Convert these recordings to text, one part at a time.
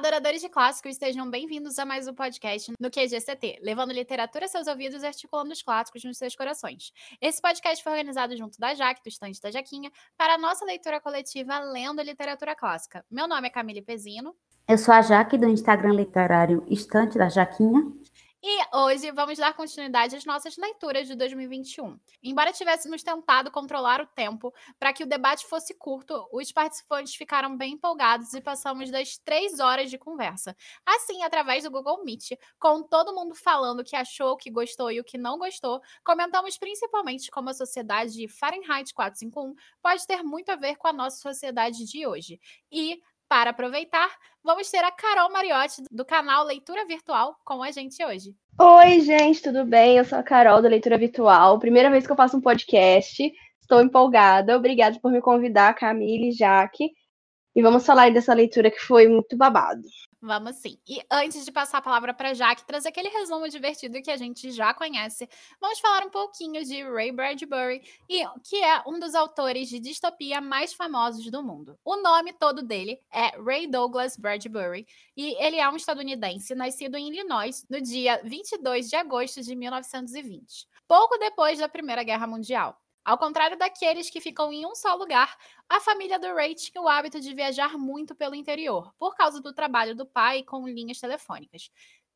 adoradores de clássicos, sejam bem-vindos a mais um podcast no QGCT, levando literatura a seus ouvidos e articulando os clássicos nos seus corações. Esse podcast foi organizado junto da Jaque, do estante da Jaquinha, para a nossa leitura coletiva Lendo Literatura Clássica. Meu nome é Camille Pezino. Eu sou a Jaque, do Instagram literário Estante da Jaquinha. E hoje vamos dar continuidade às nossas leituras de 2021. Embora tivéssemos tentado controlar o tempo para que o debate fosse curto, os participantes ficaram bem empolgados e passamos das três horas de conversa. Assim, através do Google Meet, com todo mundo falando o que achou, o que gostou e o que não gostou, comentamos principalmente como a sociedade de Fahrenheit 451 pode ter muito a ver com a nossa sociedade de hoje. E para aproveitar, vamos ter a Carol Mariotti, do canal Leitura Virtual, com a gente hoje. Oi, gente, tudo bem? Eu sou a Carol, da Leitura Virtual. Primeira vez que eu faço um podcast. Estou empolgada. Obrigada por me convidar, Camille e Jaque. E vamos falar dessa leitura que foi muito babado. Vamos sim. E antes de passar a palavra para Jaque, trazer aquele resumo divertido que a gente já conhece, vamos falar um pouquinho de Ray Bradbury, que é um dos autores de distopia mais famosos do mundo. O nome todo dele é Ray Douglas Bradbury, e ele é um estadunidense nascido em Illinois no dia 22 de agosto de 1920, pouco depois da Primeira Guerra Mundial. Ao contrário daqueles que ficam em um só lugar, a família do Ray tinha o hábito de viajar muito pelo interior, por causa do trabalho do pai com linhas telefônicas.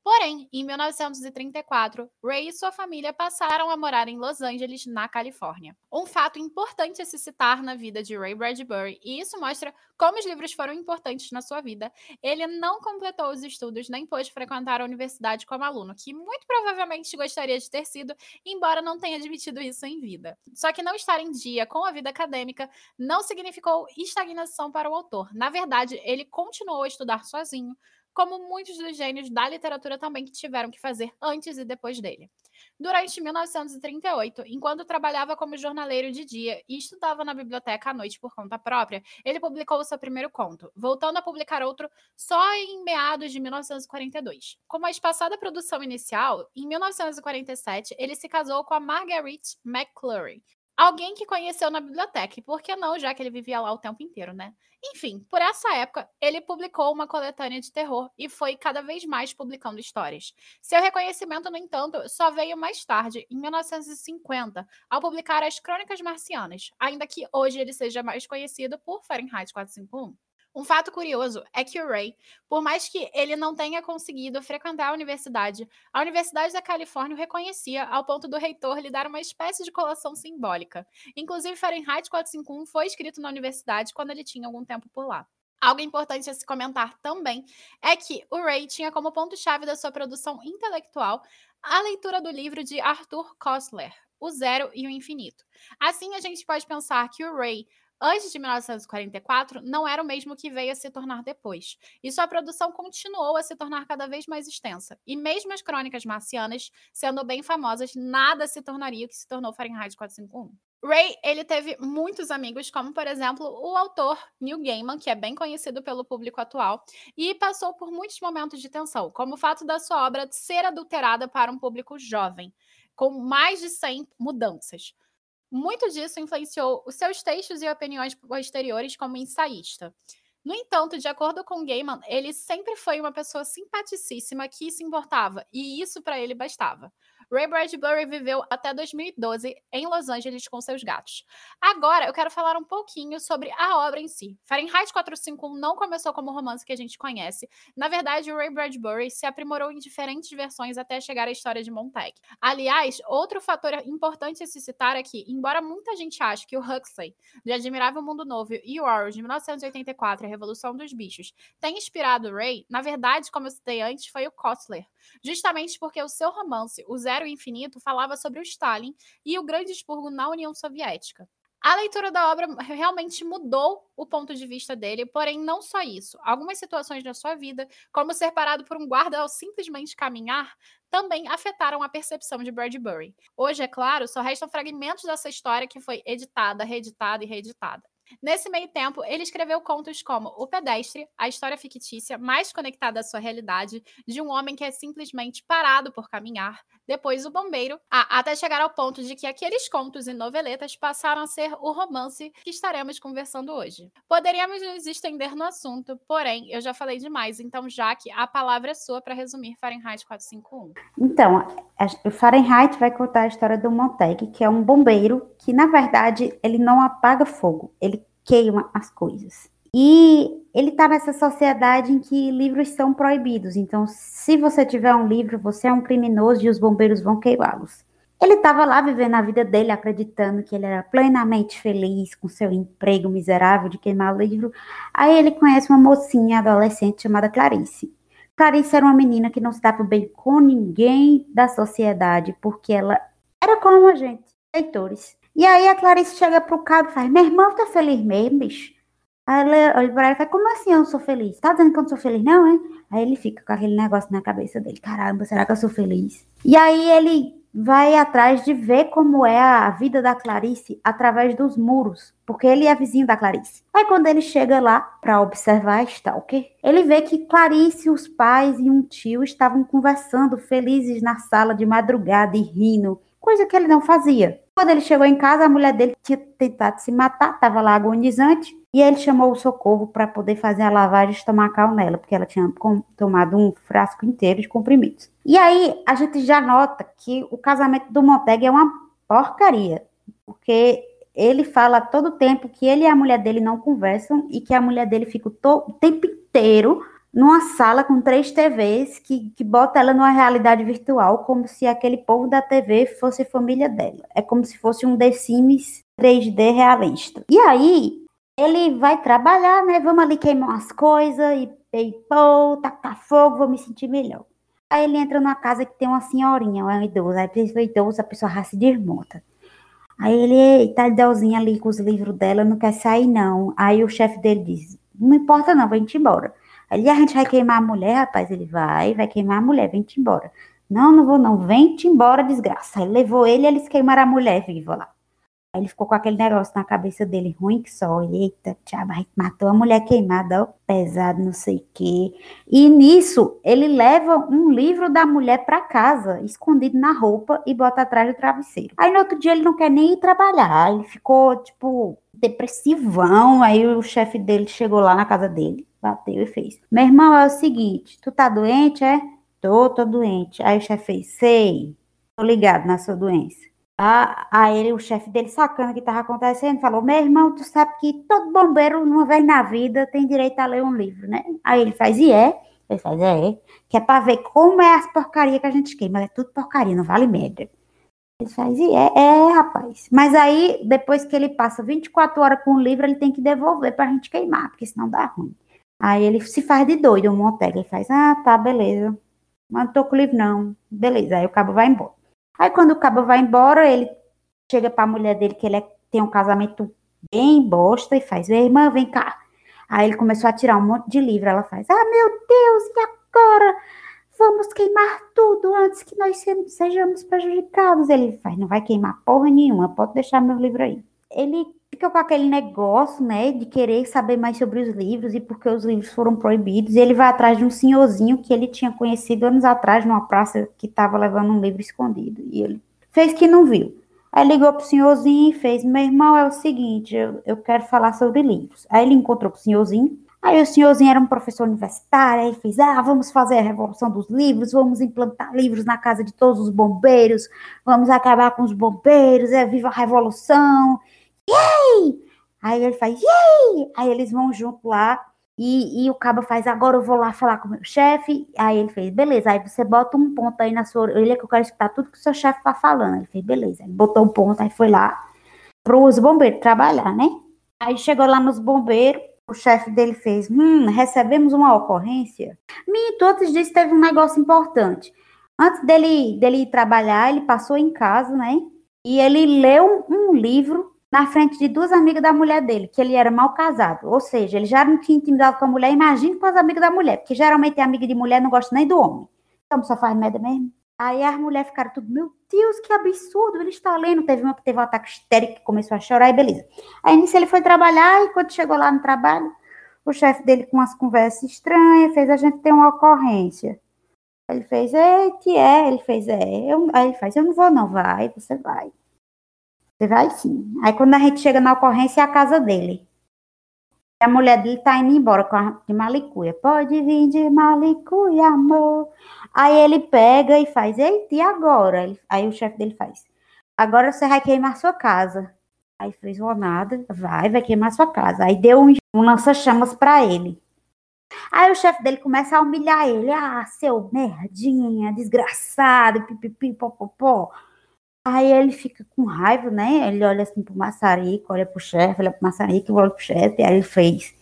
Porém, em 1934, Ray e sua família passaram a morar em Los Angeles, na Califórnia. Um fato importante a se citar na vida de Ray Bradbury, e isso mostra como os livros foram importantes na sua vida, ele não completou os estudos nem pôde frequentar a universidade como aluno, que muito provavelmente gostaria de ter sido, embora não tenha admitido isso em vida. Só que não estar em dia com a vida acadêmica não significou estagnação para o autor. Na verdade, ele continuou a estudar sozinho, como muitos dos gênios da literatura também que tiveram que fazer antes e depois dele. Durante 1938, enquanto trabalhava como jornaleiro de dia e estudava na biblioteca à noite por conta própria, ele publicou o seu primeiro conto, voltando a publicar outro só em meados de 1942. Com uma espaçada produção inicial, em 1947 ele se casou com a Marguerite McClure, Alguém que conheceu na biblioteca, e por que não, já que ele vivia lá o tempo inteiro, né? Enfim, por essa época, ele publicou uma coletânea de terror e foi cada vez mais publicando histórias. Seu reconhecimento, no entanto, só veio mais tarde, em 1950, ao publicar As Crônicas Marcianas, ainda que hoje ele seja mais conhecido por Fahrenheit 451. Um fato curioso é que o Ray, por mais que ele não tenha conseguido frequentar a universidade, a Universidade da Califórnia o reconhecia ao ponto do reitor lhe dar uma espécie de colação simbólica. Inclusive, Fahrenheit 451 foi escrito na universidade quando ele tinha algum tempo por lá. Algo importante a se comentar também é que o Ray tinha como ponto-chave da sua produção intelectual a leitura do livro de Arthur Koestler, O Zero e o Infinito. Assim, a gente pode pensar que o Ray antes de 1944 não era o mesmo que veio a se tornar depois, e sua produção continuou a se tornar cada vez mais extensa. E mesmo as crônicas marcianas, sendo bem famosas, nada se tornaria o que se tornou Fahrenheit 451. Ray, ele teve muitos amigos, como por exemplo o autor Neil Gaiman, que é bem conhecido pelo público atual, e passou por muitos momentos de tensão, como o fato da sua obra ser adulterada para um público jovem, com mais de 100 mudanças. Muito disso influenciou os seus textos e opiniões posteriores como ensaísta. No entanto, de acordo com Gaiman, ele sempre foi uma pessoa simpaticíssima que se importava, e isso para ele bastava. Ray Bradbury viveu até 2012 em Los Angeles com seus gatos. Agora eu quero falar um pouquinho sobre a obra em si. Fahrenheit 451 não começou como o romance que a gente conhece. Na verdade, Ray Bradbury se aprimorou em diferentes versões até chegar à história de Montag. Aliás, outro fator importante a se citar é que, embora muita gente ache que o Huxley, de Admirável Mundo Novo, e o Orwell, de 1984, A Revolução dos Bichos, tem inspirado Ray, na verdade, como eu citei antes, foi o Kostler, justamente porque o seu romance, O Zero e Infinito, falava sobre o Stalin e o grande expurgo na União Soviética. A leitura da obra realmente mudou o ponto de vista dele, porém, não só isso. Algumas situações da sua vida, como ser parado por um guarda ao simplesmente caminhar, também afetaram a percepção de Bradbury. Hoje, é claro, só restam fragmentos dessa história que foi editada, reeditada e reeditada. Nesse meio tempo, ele escreveu contos como O Pedestre, a história fictícia mais conectada à sua realidade de um homem que é simplesmente parado por caminhar, depois O Bombeiro, até chegar ao ponto de que aqueles contos e noveletas passaram a ser o romance que estaremos conversando hoje. Poderíamos nos estender no assunto, porém, eu já falei demais, então, Jaque, a palavra é sua para resumir Fahrenheit 451. Então, o Fahrenheit vai contar a história do Montag, que é um bombeiro que, na verdade, ele não apaga fogo, ele queima as coisas. E ele está nessa sociedade em que livros são proibidos. Então, se você tiver um livro, você é um criminoso e os bombeiros vão queimá-los. Ele estava lá vivendo a vida dele, acreditando que ele era plenamente feliz com seu emprego miserável de queimar livro. Aí ele conhece uma mocinha adolescente chamada Clarice. Clarice era uma menina que não se dava bem com ninguém da sociedade, porque ela era como a gente, leitores. E aí a Clarice chega pro cabo e faz: Meu irmão tá feliz mesmo, bicho? Aí ele olha pra ela e fala, como assim eu não sou feliz? Tá dizendo que eu não sou feliz, não, é? Aí ele fica com aquele negócio na cabeça dele, caramba, será que eu sou feliz? E aí ele vai atrás de ver como é a vida da Clarice através dos muros, porque ele é vizinho da Clarice. Aí quando ele chega lá para observar a Stalker, ele vê que Clarice, os pais e um tio estavam conversando felizes na sala de madrugada e rindo, coisa que ele não fazia. Quando ele chegou em casa, a mulher dele tinha tentado se matar, estava lá agonizante, e ele chamou o socorro para poder fazer a lavagem estomacal nela, porque ela tinha tomado um frasco inteiro de comprimidos. E aí a gente já nota que o casamento do Monteg é uma porcaria, porque ele fala todo tempo que ele e a mulher dele não conversam e que a mulher dele fica o tempo inteiro numa sala com três TVs que, que bota ela numa realidade virtual, como se aquele povo da TV fosse família dela. É como se fosse um The Sims 3D realista. E aí, ele vai trabalhar, né? Vamos ali queimar umas coisas e, pô, tacar fogo, vou me sentir melhor. Aí ele entra numa casa que tem uma senhorinha, uma idosa. Aí pessoa idosa, a pessoa raça desmonta. Aí ele, eita, Delzinha ali com os livros dela, não quer sair não. Aí o chefe dele diz, não importa não, vem-te embora. Ali a gente vai queimar a mulher, rapaz. Ele vai, vai queimar a mulher, vem-te embora. Não, não vou não, vem-te embora, desgraça. Aí levou ele e eles queimaram a mulher viva lá. Aí ele ficou com aquele negócio na cabeça dele, ruim que só. Eita, tchau, matou a mulher queimada, ó, pesado, não sei o quê. E nisso, ele leva um livro da mulher para casa, escondido na roupa, e bota atrás do travesseiro. Aí no outro dia ele não quer nem ir trabalhar. Ele ficou, tipo, depressivão. Aí o chefe dele chegou lá na casa dele bateu e fez. Meu irmão, é o seguinte, tu tá doente, é? Tô, tô doente. Aí o chefe fez, sei, tô ligado na sua doença. Ah, aí ele, o chefe dele, sacando o que tava acontecendo, falou, meu irmão, tu sabe que todo bombeiro, uma vez na vida, tem direito a ler um livro, né? Aí ele faz, e é? Ele faz, é, que é pra ver como é as porcarias que a gente queima, é tudo porcaria, não vale merda. Ele faz, e é, é, rapaz. Mas aí, depois que ele passa 24 horas com o livro, ele tem que devolver pra gente queimar, porque senão dá ruim. Aí ele se faz de doido, o Monteg. Ele faz, ah, tá, beleza. Mas não tô com o livro, não. Beleza. Aí o cabo vai embora. Aí quando o cabo vai embora, ele chega pra mulher dele, que ele é, tem um casamento bem bosta, e faz, irmã, vem cá. Aí ele começou a tirar um monte de livro. Ela faz, ah, meu Deus, e agora? Vamos queimar tudo antes que nós sejamos prejudicados. Ele faz, não vai queimar porra nenhuma, pode deixar meu livro aí. Ele fica com aquele negócio, né, de querer saber mais sobre os livros e porque os livros foram proibidos. E ele vai atrás de um senhorzinho que ele tinha conhecido anos atrás numa praça que estava levando um livro escondido. E ele fez que não viu. Aí ligou pro senhorzinho e fez: Meu irmão, é o seguinte, eu, eu quero falar sobre livros. Aí ele encontrou o senhorzinho. Aí o senhorzinho era um professor universitário, aí fez, ah, vamos fazer a revolução dos livros, vamos implantar livros na casa de todos os bombeiros, vamos acabar com os bombeiros, é viva a revolução, yay! Aí ele faz, yay! Aí eles vão junto lá e, e o cabo faz, agora eu vou lá falar com o meu chefe. Aí ele fez, beleza. Aí você bota um ponto aí na sua orelha que eu quero escutar tudo que o seu chefe tá falando. Ele fez, beleza. Ele botou um ponto, aí foi lá para os bombeiros trabalhar, né? Aí chegou lá nos bombeiros, o chefe dele fez, hum, recebemos uma ocorrência. Minto, antes disso teve um negócio importante. Antes dele, dele ir trabalhar, ele passou em casa, né? E ele leu um livro na frente de duas amigas da mulher dele, que ele era mal casado. Ou seja, ele já não tinha intimidado com a mulher, imagine com as amigas da mulher, porque geralmente a amiga de mulher não gosta nem do homem. Então só faz merda mesmo. Aí as mulheres ficaram tudo, meu Deus, que absurdo, ele está lendo. Teve uma que teve um ataque histérico que começou a chorar e beleza. Aí nisso ele foi trabalhar e quando chegou lá no trabalho, o chefe dele com umas conversas estranhas fez a gente ter uma ocorrência. Ele fez, que é, ele fez, é. Eu, aí ele faz, eu não vou não, vai, você vai. Vai sim. Aí quando a gente chega na ocorrência, é a casa dele. A mulher dele tá indo embora com a, de malicuia. Pode vir de malicuia, amor. Aí ele pega e faz, eita, e agora? Ele, aí o chefe dele faz, agora você vai queimar sua casa. Aí fez uma nada, vai, vai queimar sua casa. Aí deu um, um lança-chamas para ele. Aí o chefe dele começa a humilhar ele. Ah, seu merdinha, desgraçado, pipipi, popopó. Aí ele fica com raiva, né? Ele olha assim pro maçarico, olha pro chefe, olha pro maçarico, olha pro chefe. Aí ele fez.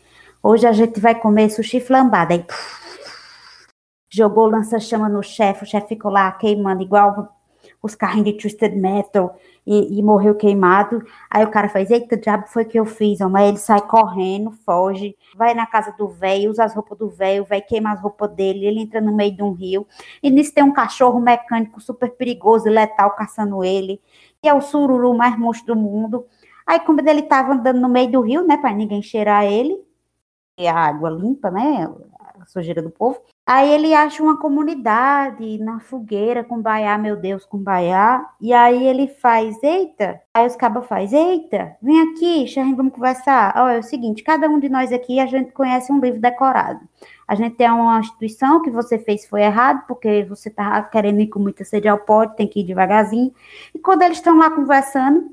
Hoje a gente vai comer sushi flambado. Aí puf, jogou lança-chama no chefe, o chefe ficou lá queimando igual os carrinhos de Twisted Metal e, e, morreu queimado. Aí o cara faz, eita, diabo foi que eu fiz, mas ele sai correndo, foge, vai na casa do velho, usa as roupas do velho, vai queima as roupas dele, ele entra no meio de um rio, e nisso tem um cachorro mecânico super perigoso e letal caçando ele, e é o sururu mais monstro do mundo. Aí, como ele tava andando no meio do rio, né, para ninguém cheirar ele, e a água limpa, né, sujeira do povo, Aí ele acha uma comunidade na fogueira com baiá, meu Deus, com baiá. E aí ele faz, eita. Aí os cabas faz, eita, vem aqui, Shahin, vamos conversar. Olha, é o seguinte, cada um de nós aqui, a gente conhece um livro decorado. A gente tem uma instituição que você fez foi errado, porque você tá querendo ir com muita sede ao pote, tem que ir devagarzinho. E quando eles estão lá conversando,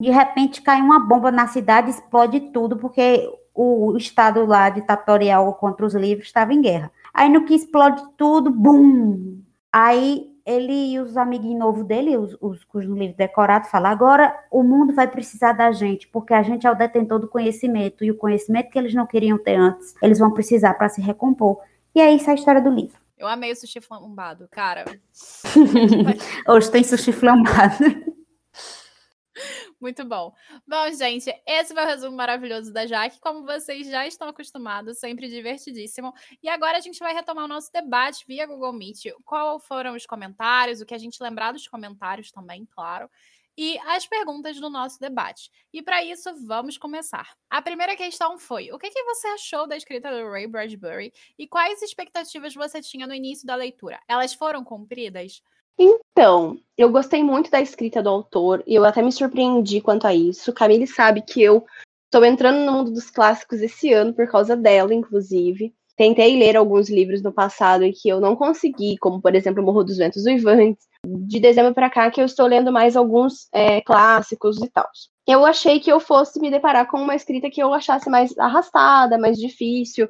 de repente cai uma bomba na cidade, explode tudo, porque o estado lá ditatorial contra os livros estava em guerra. Aí no que explode tudo, bum! Aí ele e os amiguinhos novos dele, os, os cujo livro decorado, falam: agora o mundo vai precisar da gente, porque a gente é o detentor do conhecimento, e o conhecimento que eles não queriam ter antes, eles vão precisar para se recompor. E é isso a história do livro. Eu amei o sushi flambado, cara. Hoje tem sushi flambado. Muito bom. Bom, gente, esse foi o resumo maravilhoso da Jaque. Como vocês já estão acostumados, sempre divertidíssimo. E agora a gente vai retomar o nosso debate via Google Meet. Qual foram os comentários, o que a gente lembrar dos comentários também, claro e as perguntas do nosso debate. E para isso, vamos começar. A primeira questão foi: o que, que, você achou da escrita do Ray Bradbury e quais expectativas você tinha no início da leitura? Elas foram cumpridas? Então, eu gostei muito da escrita do autor e eu até me surpreendi quanto a isso. Camille sabe que eu estou entrando no mundo dos clássicos esse ano por causa dela, inclusive. Tentei ler alguns livros no passado e que eu não consegui, como por exemplo Morro dos Ventos Uivantes. De dezembro para cá que eu estou lendo mais alguns é, clássicos e tal. Eu achei que eu fosse me deparar com uma escrita que eu achasse mais arrastada, mais difícil,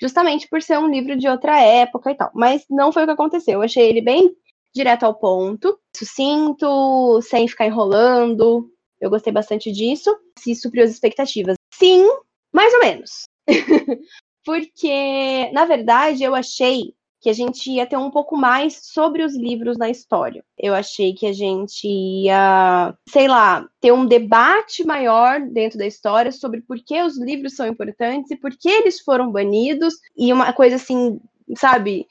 justamente por ser um livro de outra época e tal. Mas não foi o que aconteceu. Eu achei ele bem direto ao ponto, sucinto, sem ficar enrolando. Eu gostei bastante disso. Se supriu as expectativas. Sim, mais ou menos. Porque, na verdade, eu achei que a gente ia ter um pouco mais sobre os livros na história. Eu achei que a gente ia, sei lá, ter um debate maior dentro da história sobre por que os livros são importantes e por que eles foram banidos, e uma coisa assim, sabe,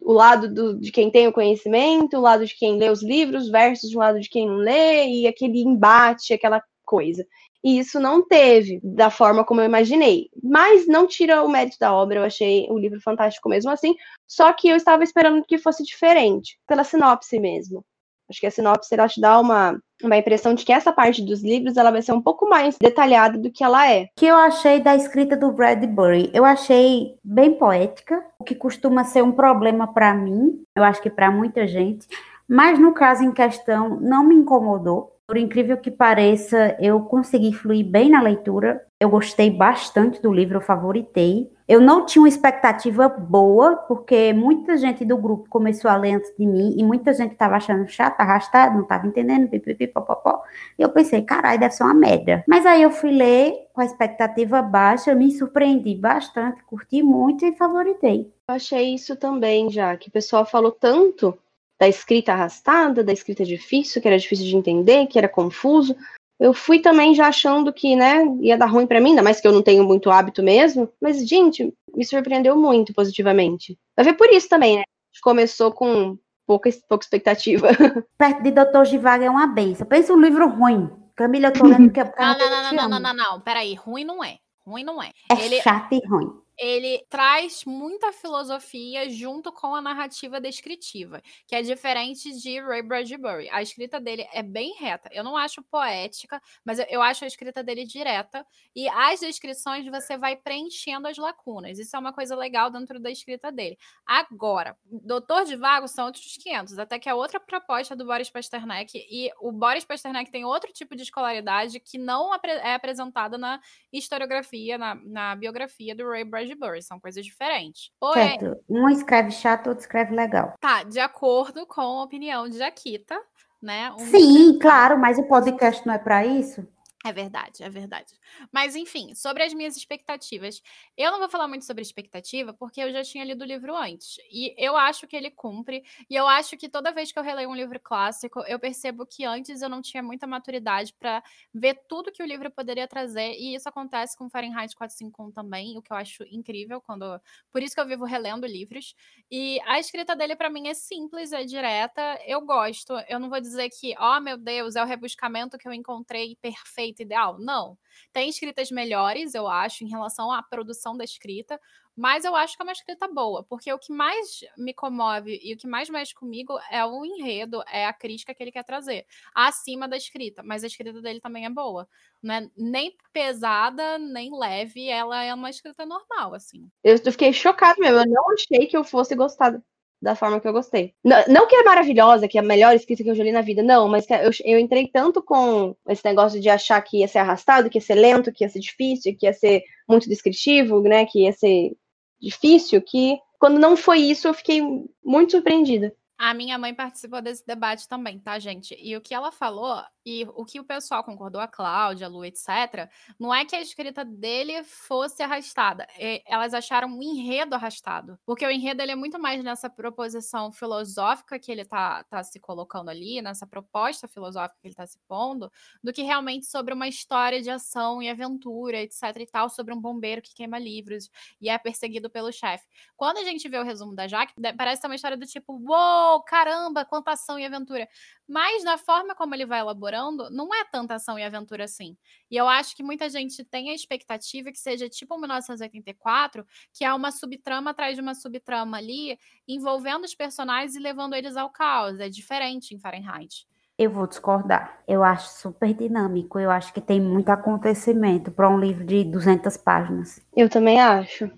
o lado do, de quem tem o conhecimento, o lado de quem lê os livros, versus o lado de quem não lê, e aquele embate, aquela coisa. E isso não teve da forma como eu imaginei. Mas não tira o mérito da obra, eu achei o livro fantástico mesmo assim, só que eu estava esperando que fosse diferente, pela sinopse mesmo. Acho que a sinopse ela te dá uma, uma impressão de que essa parte dos livros ela vai ser um pouco mais detalhada do que ela é. O que eu achei da escrita do Bradbury? Eu achei bem poética, o que costuma ser um problema para mim, eu acho que para muita gente, mas no caso em questão não me incomodou. Por incrível que pareça, eu consegui fluir bem na leitura. Eu gostei bastante do livro, eu favoritei. Eu não tinha uma expectativa boa, porque muita gente do grupo começou a ler antes de mim e muita gente estava achando chato, arrastado, não estava entendendo, pipipi, popopó. E eu pensei, caralho, deve ser uma merda. Mas aí eu fui ler com a expectativa baixa, me surpreendi bastante, curti muito e favoritei. Eu achei isso também, já que o pessoal falou tanto da escrita arrastada, da escrita difícil, que era difícil de entender, que era confuso. Eu fui também já achando que, né, ia dar ruim para mim, ainda mais que eu não tenho muito hábito mesmo. Mas, gente, me surpreendeu muito positivamente. Vai ver por isso também, né? A gente começou com pouca, pouca expectativa. Perto de Doutor Givago é uma benção. Pensa um livro ruim. Camila, eu tô lendo que é Não, não, não, não, não, não, não, não. Peraí, ruim não é. Ruim não é. É ele, chato e ruim ele traz muita filosofia junto com a narrativa descritiva, que é diferente de Ray Bradbury. A escrita dele é bem reta. Eu não acho poética, mas eu acho a escrita dele direta. E as descrições você vai preenchendo as lacunas. Isso é uma coisa legal dentro da escrita dele. Agora, Doutor de Vago são outros 500, até que é outra proposta do Boris Pasternak. E o Boris Pasternak tem outro tipo de escolaridade que não é apresentada na historiografia, na, na biografia do Ray Bradbury. Bradbury, são coisas diferentes. Porém, certo. Um escreve chato, outro escreve legal. Tá, de acordo com a opinião de Jaquita, né? Um Sim, claro, mas o podcast não é para isso. É verdade, é verdade. Mas, enfim, sobre as minhas expectativas. Eu não vou falar muito sobre expectativa, porque eu já tinha lido o livro antes. E eu acho que ele cumpre. E eu acho que toda vez que eu releio um livro clássico, eu percebo que antes eu não tinha muita maturidade para ver tudo que o livro poderia trazer. E isso acontece com Fahrenheit 451 também, o que eu acho incrível. quando Por isso que eu vivo relendo livros. E a escrita dele, para mim, é simples, é direta. Eu gosto. Eu não vou dizer que, oh meu Deus, é o rebuscamento que eu encontrei perfeito ideal? Não. Tem escritas melhores, eu acho, em relação à produção da escrita, mas eu acho que é uma escrita boa, porque o que mais me comove e o que mais mexe comigo é o enredo, é a crítica que ele quer trazer, acima da escrita, mas a escrita dele também é boa. Não é nem pesada, nem leve, ela é uma escrita normal, assim. Eu fiquei chocada mesmo, eu não achei que eu fosse gostar da forma que eu gostei. Não, não, que é maravilhosa, que é a melhor escrita que eu já li na vida, não, mas eu, eu entrei tanto com esse negócio de achar que ia ser arrastado, que ia ser lento, que ia ser difícil, que ia ser muito descritivo, né, que ia ser difícil, que quando não foi isso, eu fiquei muito surpreendida. A minha mãe participou desse debate também, tá, gente? E o que ela falou, e o que o pessoal concordou, a Cláudia, a Lu, etc., não é que a escrita dele fosse arrastada. Elas acharam um enredo arrastado. Porque o enredo ele é muito mais nessa proposição filosófica que ele tá, tá se colocando ali, nessa proposta filosófica que ele tá se pondo, do que realmente sobre uma história de ação e aventura, etc. e tal, sobre um bombeiro que queima livros e é perseguido pelo chefe. Quando a gente vê o resumo da Jaque, parece ser uma história do tipo, uou! Uou, caramba, quanta ação e aventura. Mas na forma como ele vai elaborando, não é tanta ação e aventura assim. E eu acho que muita gente tem a expectativa que seja tipo 1984, que é uma subtrama atrás de uma subtrama ali, envolvendo os personagens e levando eles ao caos. É diferente em Fahrenheit. Eu vou discordar. Eu acho super dinâmico. Eu acho que tem muito acontecimento para um livro de 200 páginas. Eu também acho.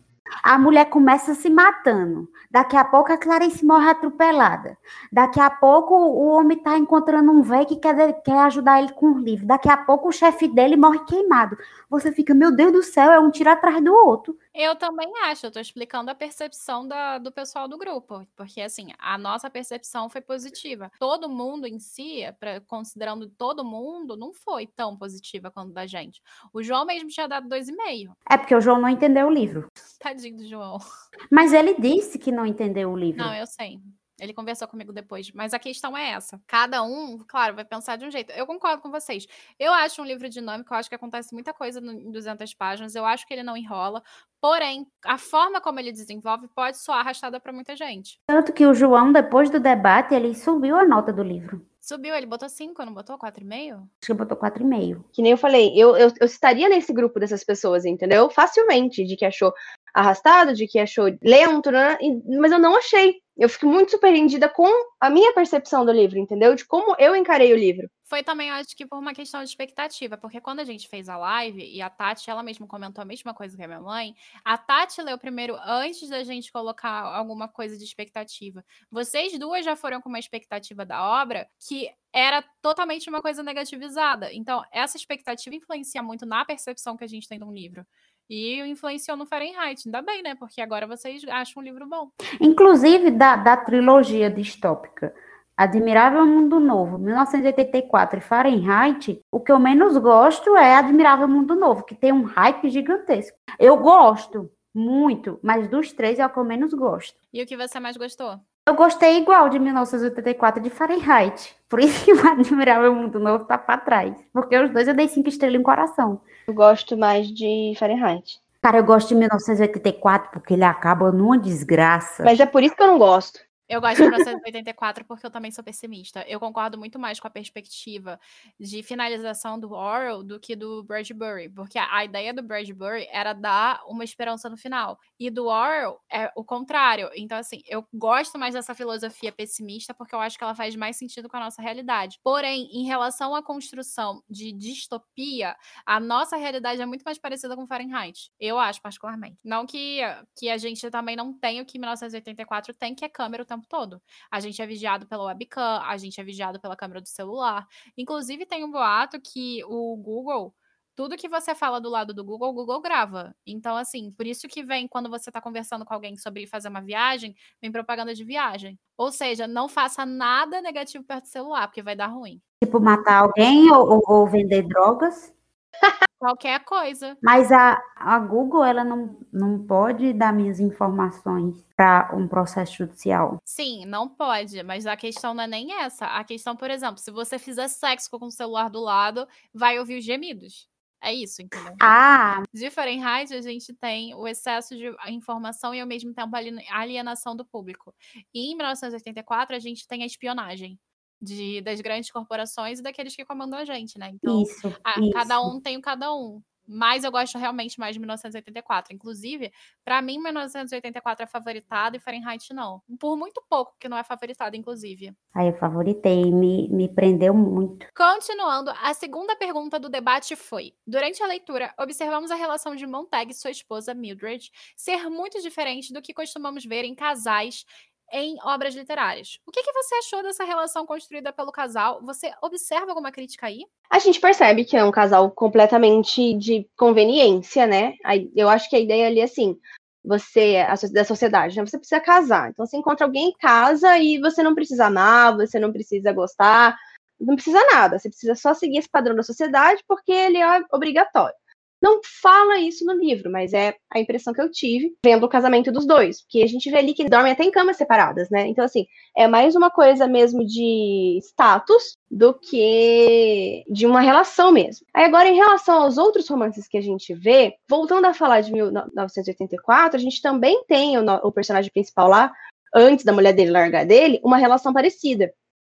A mulher começa se matando. Daqui a pouco a Clarice morre atropelada. Daqui a pouco o homem está encontrando um velho que quer, quer ajudar ele com o livro. Daqui a pouco o chefe dele morre queimado. Você fica, meu Deus do céu, é um tiro atrás do outro. Eu também acho, eu tô explicando a percepção da, do pessoal do grupo, porque assim, a nossa percepção foi positiva. Todo mundo em si, pra, considerando todo mundo, não foi tão positiva quanto da gente. O João mesmo tinha dado dois e meio. É porque o João não entendeu o livro. Tadinho do João. Mas ele disse que não entendeu o livro. Não, eu sei. Ele conversou comigo depois, mas a questão é essa. Cada um, claro, vai pensar de um jeito. Eu concordo com vocês. Eu acho um livro dinâmico, eu acho que acontece muita coisa em 200 páginas, eu acho que ele não enrola. Porém, a forma como ele desenvolve pode soar arrastada para muita gente. Tanto que o João, depois do debate, ele subiu a nota do livro. Subiu, ele botou 5, não botou 4,5? Acho que botou 4,5. Que nem eu falei, eu, eu, eu estaria nesse grupo dessas pessoas, entendeu? Facilmente, de que achou arrastado, de que achou lento, né? mas eu não achei eu fico muito surpreendida com a minha percepção do livro, entendeu? De como eu encarei o livro. Foi também, acho que, por uma questão de expectativa, porque quando a gente fez a live e a Tati, ela mesma comentou a mesma coisa que a minha mãe, a Tati leu primeiro antes da gente colocar alguma coisa de expectativa. Vocês duas já foram com uma expectativa da obra que era totalmente uma coisa negativizada. Então, essa expectativa influencia muito na percepção que a gente tem de um livro. E influenciou no Fahrenheit. Ainda bem, né? Porque agora vocês acham um livro bom. Inclusive da, da trilogia distópica. Admirável Mundo Novo, 1984 e Fahrenheit, o que eu menos gosto é Admirável Mundo Novo, que tem um hype gigantesco. Eu gosto muito, mas dos três é o que eu menos gosto. E o que você mais gostou? Eu gostei igual de 1984 de Fahrenheit. Por isso que o Admirável Mundo Novo tá pra trás. Porque os dois eu dei cinco estrelas em coração. Eu gosto mais de Fahrenheit. Cara, eu gosto de 1984 porque ele acaba numa desgraça. Mas é por isso que eu não gosto. Eu gosto de 1984 porque eu também sou pessimista. Eu concordo muito mais com a perspectiva de finalização do Orwell do que do Bradbury, porque a, ideia do Bradbury era dar uma esperança no final. E do Orwell é o contrário. Então, assim, eu gosto mais dessa filosofia pessimista porque eu acho que ela faz mais sentido com a nossa realidade. Porém, em relação à construção de distopia, a nossa realidade é muito mais parecida com Fahrenheit. Eu acho, particularmente. Não que, que a gente também não tenha o que 1984 tem, que é câmera o tempo tempo todo. A gente é vigiado pela webcam, a gente é vigiado pela câmera do celular. Inclusive, tem um boato que o Google tudo que você fala do lado do Google, o Google grava. Então, assim, por isso que vem, quando você está conversando com alguém sobre fazer uma viagem, vem propaganda de viagem. Ou seja, não faça nada negativo perto do celular, porque vai dar ruim. Tipo, matar alguém ou, ou vender drogas? Qualquer coisa. Mas a, a Google, ela não, não pode dar minhas informações para um processo judicial. Sim, não pode, mas a questão não é nem essa. A questão, por exemplo, se você fizer sexo com o celular do lado, vai ouvir os gemidos. É isso, entendeu? Ah! De Fahrenheit, a gente tem o excesso de informação e, ao mesmo tempo, a alienação do público. E em 1984, a gente tem a espionagem de, das grandes corporações e daqueles que comandam a gente, né? Então, isso, isso. cada um tem o cada um. Mas eu gosto realmente mais de 1984. Inclusive, para mim, 1984 é favoritado e Fahrenheit não. Por muito pouco que não é favoritado, inclusive. Aí eu favoritei, me, me prendeu muito. Continuando, a segunda pergunta do debate foi: Durante a leitura, observamos a relação de Montag e sua esposa Mildred ser muito diferente do que costumamos ver em casais em obras literárias. O que, que você achou dessa relação construída pelo casal? Você observa alguma crítica aí? A gente percebe que é um casal completamente de conveniência, né? Eu acho que a ideia ali é assim, você, da sociedade, né? Você precisa casar. Então você encontra alguém em casa e você não precisa amar, você não precisa gostar, não precisa nada. Você precisa só seguir esse padrão da sociedade porque ele é obrigatório. Não fala isso no livro, mas é a impressão que eu tive vendo o casamento dos dois. Porque a gente vê ali que dormem até em camas separadas, né? Então, assim, é mais uma coisa mesmo de status do que de uma relação mesmo. Aí, agora, em relação aos outros romances que a gente vê, voltando a falar de 1984, a gente também tem o, o personagem principal lá, antes da mulher dele largar dele, uma relação parecida.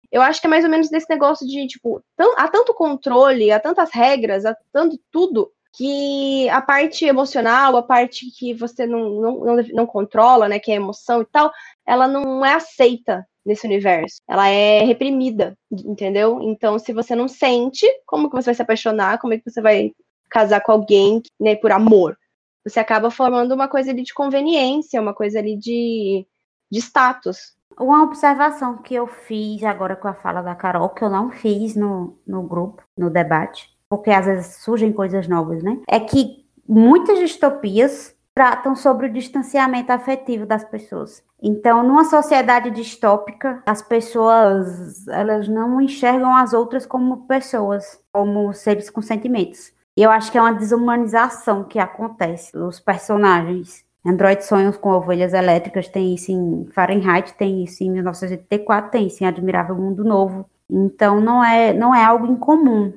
Eu acho que é mais ou menos desse negócio de, tipo, há tanto controle, há tantas regras, há tanto tudo que a parte emocional, a parte que você não, não, não, não controla, né, que é emoção e tal, ela não é aceita nesse universo. Ela é reprimida, entendeu? Então, se você não sente, como que você vai se apaixonar? Como é que você vai casar com alguém, né, por amor? Você acaba formando uma coisa ali de conveniência, uma coisa ali de, de status. Uma observação que eu fiz agora com a fala da Carol, que eu não fiz no, no grupo, no debate, porque às vezes surgem coisas novas, né? É que muitas distopias tratam sobre o distanciamento afetivo das pessoas. Então, numa sociedade distópica, as pessoas elas não enxergam as outras como pessoas, como seres com sentimentos. E eu acho que é uma desumanização que acontece nos personagens. Android Sonhos com Ovelhas Elétricas tem isso em Fahrenheit, tem isso em 1984, tem isso em Admirável Mundo Novo. Então não é não é algo incomum.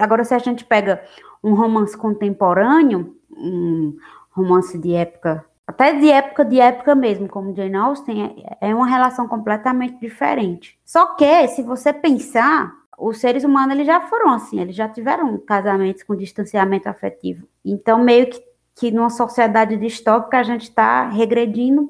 Agora se a gente pega um romance contemporâneo, um romance de época, até de época de época mesmo, como Jane Austen, é, é uma relação completamente diferente. Só que se você pensar, os seres humanos eles já foram assim, eles já tiveram casamentos com distanciamento afetivo. Então meio que que numa sociedade distópica a gente está regredindo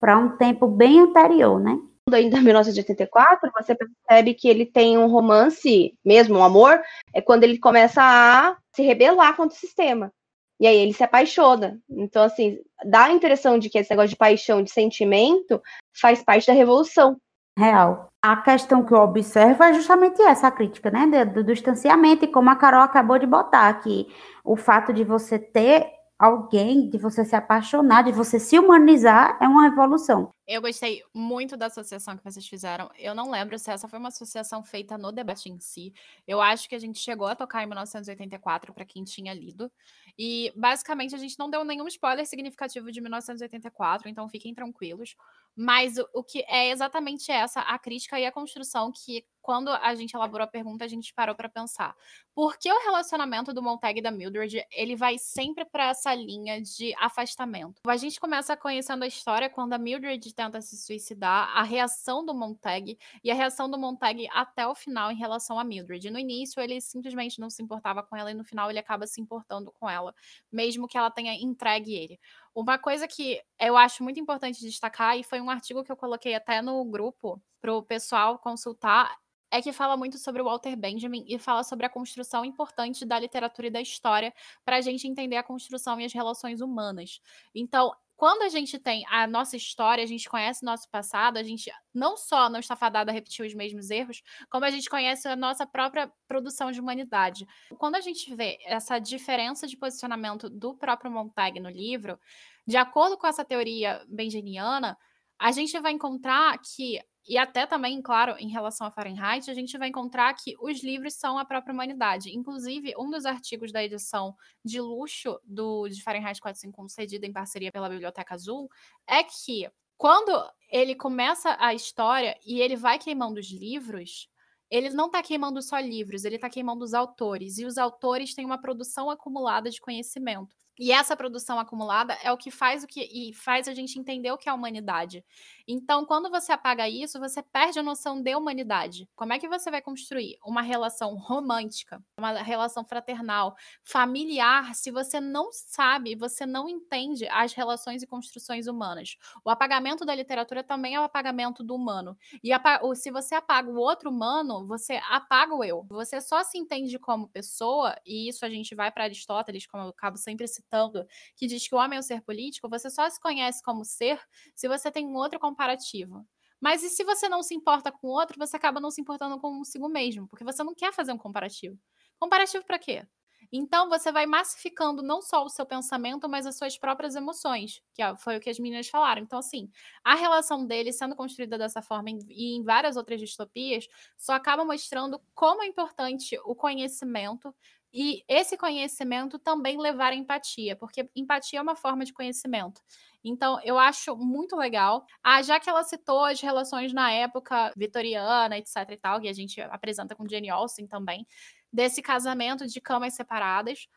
para um tempo bem anterior, né? Ainda 1984, você percebe que ele tem um romance, mesmo um amor, é quando ele começa a se rebelar contra o sistema. E aí ele se apaixona. Então, assim, dá a impressão de que esse negócio de paixão, de sentimento, faz parte da revolução. Real. A questão que eu observo é justamente essa crítica, né? Do, do distanciamento, e como a Carol acabou de botar aqui, o fato de você ter alguém, de você se apaixonar, de você se humanizar, é uma evolução. Eu gostei muito da associação que vocês fizeram. Eu não lembro se essa foi uma associação feita no debate em si. Eu acho que a gente chegou a tocar em 1984 para quem tinha lido. E basicamente a gente não deu nenhum spoiler significativo de 1984, então fiquem tranquilos. Mas o, o que é exatamente essa a crítica e a construção que quando a gente elaborou a pergunta, a gente parou para pensar. Por que o relacionamento do Montag e da Mildred, ele vai sempre para essa linha de afastamento? A gente começa conhecendo a história quando a Mildred tenta se suicidar, a reação do Montag e a reação do Montag até o final em relação a Mildred. No início, ele simplesmente não se importava com ela e no final ele acaba se importando com ela, mesmo que ela tenha entregue ele. Uma coisa que eu acho muito importante destacar, e foi um artigo que eu coloquei até no grupo para o pessoal consultar, é que fala muito sobre o Walter Benjamin e fala sobre a construção importante da literatura e da história para a gente entender a construção e as relações humanas. Então, quando a gente tem a nossa história, a gente conhece nosso passado, a gente não só não está fadado a repetir os mesmos erros, como a gente conhece a nossa própria produção de humanidade. Quando a gente vê essa diferença de posicionamento do próprio Montag no livro, de acordo com essa teoria benjamiana, a gente vai encontrar que e até também, claro, em relação a Fahrenheit, a gente vai encontrar que os livros são a própria humanidade. Inclusive, um dos artigos da edição de luxo do de Fahrenheit 451, cedido em parceria pela Biblioteca Azul, é que quando ele começa a história e ele vai queimando os livros, ele não está queimando só livros, ele está queimando os autores. E os autores têm uma produção acumulada de conhecimento. E essa produção acumulada é o que faz o que e faz a gente entender o que é a humanidade. Então, quando você apaga isso, você perde a noção de humanidade. Como é que você vai construir uma relação romântica, uma relação fraternal, familiar, se você não sabe, você não entende as relações e construções humanas? O apagamento da literatura também é o apagamento do humano. E se você apaga o outro humano, você apaga o eu. Você só se entende como pessoa, e isso a gente vai para Aristóteles, como eu acabo sempre citando que diz que o homem é o ser político, você só se conhece como ser se você tem um outro comparativo. Mas e se você não se importa com o outro, você acaba não se importando consigo mesmo, porque você não quer fazer um comparativo. Comparativo para quê? Então você vai massificando não só o seu pensamento, mas as suas próprias emoções, que foi o que as meninas falaram. Então, assim, a relação dele sendo construída dessa forma e em várias outras distopias só acaba mostrando como é importante o conhecimento e esse conhecimento também levar a empatia, porque empatia é uma forma de conhecimento. Então, eu acho muito legal. Ah, já que ela citou as relações na época vitoriana, etc e tal, que a gente apresenta com Jane Austen também, desse casamento de camas separadas.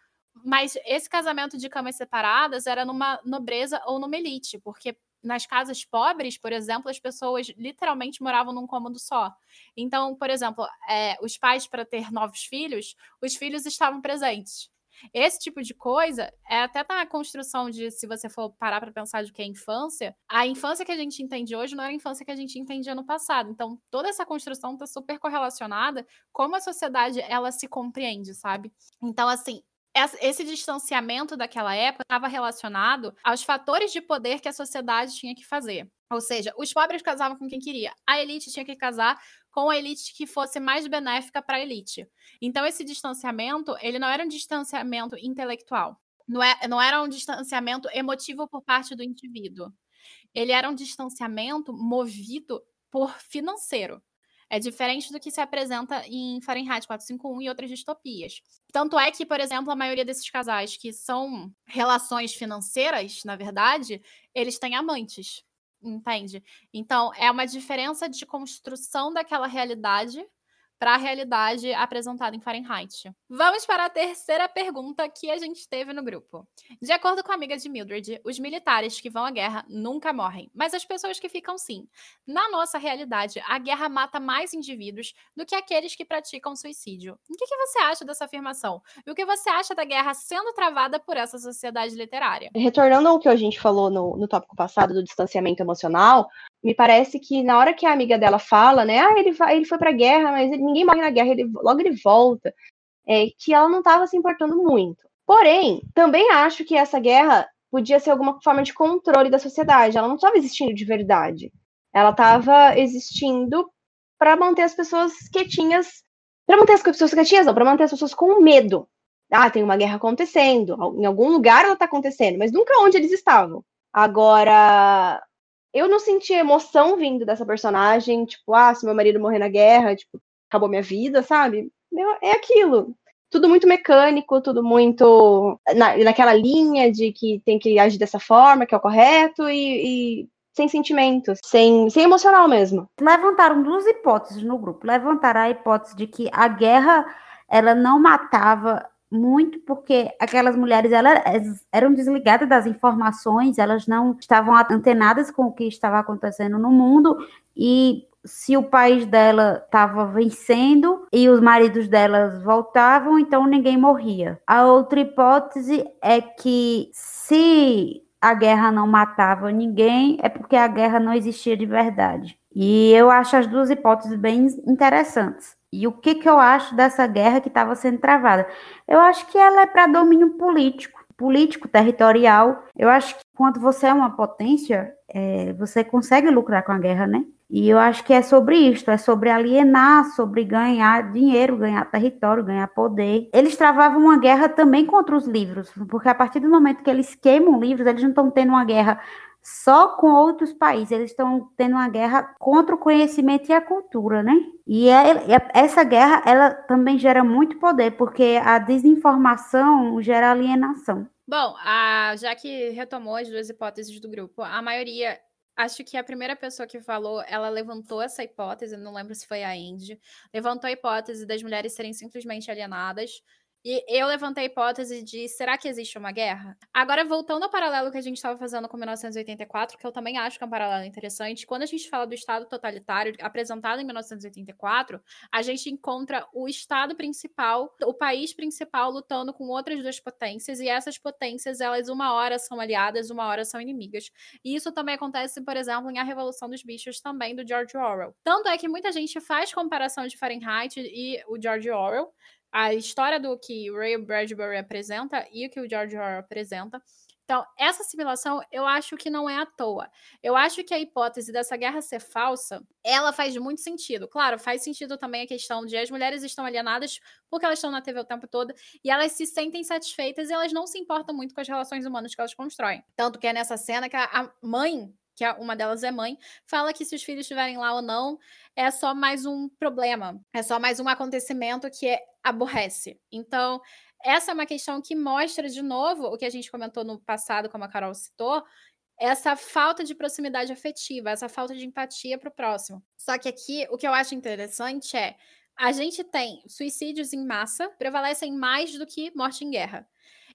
Mas esse casamento de camas separadas era numa nobreza ou numa elite, porque nas casas pobres, por exemplo, as pessoas literalmente moravam num cômodo só. Então, por exemplo, é, os pais, para ter novos filhos, os filhos estavam presentes. Esse tipo de coisa é até na construção de, se você for parar para pensar de que é infância, a infância que a gente entende hoje não era a infância que a gente entendia no passado. Então, toda essa construção está super correlacionada como a sociedade ela se compreende, sabe? Então, assim, esse distanciamento daquela época estava relacionado aos fatores de poder que a sociedade tinha que fazer. Ou seja, os pobres casavam com quem queria, a elite tinha que casar com a elite que fosse mais benéfica para a elite. Então, esse distanciamento, ele não era um distanciamento intelectual, não, é, não era um distanciamento emotivo por parte do indivíduo. Ele era um distanciamento movido por financeiro. É diferente do que se apresenta em Fahrenheit 451 e outras distopias. Tanto é que, por exemplo, a maioria desses casais que são relações financeiras, na verdade, eles têm amantes, entende? Então, é uma diferença de construção daquela realidade para a realidade apresentada em Fahrenheit. Vamos para a terceira pergunta que a gente teve no grupo. De acordo com a amiga de Mildred, os militares que vão à guerra nunca morrem, mas as pessoas que ficam sim. Na nossa realidade, a guerra mata mais indivíduos do que aqueles que praticam suicídio. O que, que você acha dessa afirmação? E o que você acha da guerra sendo travada por essa sociedade literária? Retornando ao que a gente falou no, no tópico passado do distanciamento emocional, me parece que na hora que a amiga dela fala, né, ah, ele, vai, ele foi pra guerra, mas ele, ninguém morre na guerra, ele, logo ele volta, é, que ela não estava se importando muito. Porém, também acho que essa guerra podia ser alguma forma de controle da sociedade, ela não estava existindo de verdade. Ela estava existindo para manter as pessoas quietinhas, para manter as pessoas quietinhas, não, para manter as pessoas com medo. Ah, tem uma guerra acontecendo, em algum lugar ela está acontecendo, mas nunca onde eles estavam. Agora, eu não senti emoção vindo dessa personagem, tipo, ah, se meu marido morrer na guerra, tipo, acabou minha vida, sabe? É aquilo. Tudo muito mecânico, tudo muito na, naquela linha de que tem que agir dessa forma, que é o correto, e, e sem sentimentos, sem, sem emocional mesmo. Levantaram duas hipóteses no grupo. Levantaram a hipótese de que a guerra ela não matava muito porque aquelas mulheres elas eram desligadas das informações, elas não estavam antenadas com o que estava acontecendo no mundo e se o país dela estava vencendo e os maridos delas voltavam, então ninguém morria. A outra hipótese é que se a guerra não matava ninguém, é porque a guerra não existia de verdade. E eu acho as duas hipóteses bem interessantes. E o que, que eu acho dessa guerra que estava sendo travada? Eu acho que ela é para domínio político, político, territorial. Eu acho que quando você é uma potência, é, você consegue lucrar com a guerra, né? E eu acho que é sobre isto, é sobre alienar, sobre ganhar dinheiro, ganhar território, ganhar poder. Eles travavam uma guerra também contra os livros, porque a partir do momento que eles queimam livros, eles não estão tendo uma guerra só com outros países, eles estão tendo uma guerra contra o conhecimento e a cultura, né? E é, é, essa guerra, ela também gera muito poder, porque a desinformação gera alienação. Bom, a, já que retomou as duas hipóteses do grupo, a maioria acho que a primeira pessoa que falou, ela levantou essa hipótese, não lembro se foi a Indy, levantou a hipótese das mulheres serem simplesmente alienadas, e eu levantei a hipótese de será que existe uma guerra? Agora, voltando ao paralelo que a gente estava fazendo com 1984, que eu também acho que é um paralelo interessante, quando a gente fala do Estado totalitário apresentado em 1984, a gente encontra o Estado principal, o país principal lutando com outras duas potências, e essas potências, elas uma hora são aliadas, uma hora são inimigas. E isso também acontece, por exemplo, em A Revolução dos Bichos, também do George Orwell. Tanto é que muita gente faz comparação de Fahrenheit e o George Orwell, a história do que o Ray Bradbury apresenta e o que o George Orwell apresenta. Então, essa assimilação eu acho que não é à toa. Eu acho que a hipótese dessa guerra ser falsa, ela faz muito sentido. Claro, faz sentido também a questão de as mulheres estão alienadas porque elas estão na TV o tempo todo e elas se sentem satisfeitas e elas não se importam muito com as relações humanas que elas constroem. Tanto que é nessa cena que a mãe que uma delas é mãe, fala que se os filhos estiverem lá ou não, é só mais um problema, é só mais um acontecimento que é, aborrece. Então, essa é uma questão que mostra de novo o que a gente comentou no passado, como a Carol citou, essa falta de proximidade afetiva, essa falta de empatia para o próximo. Só que aqui, o que eu acho interessante é a gente tem suicídios em massa prevalecem mais do que morte em guerra.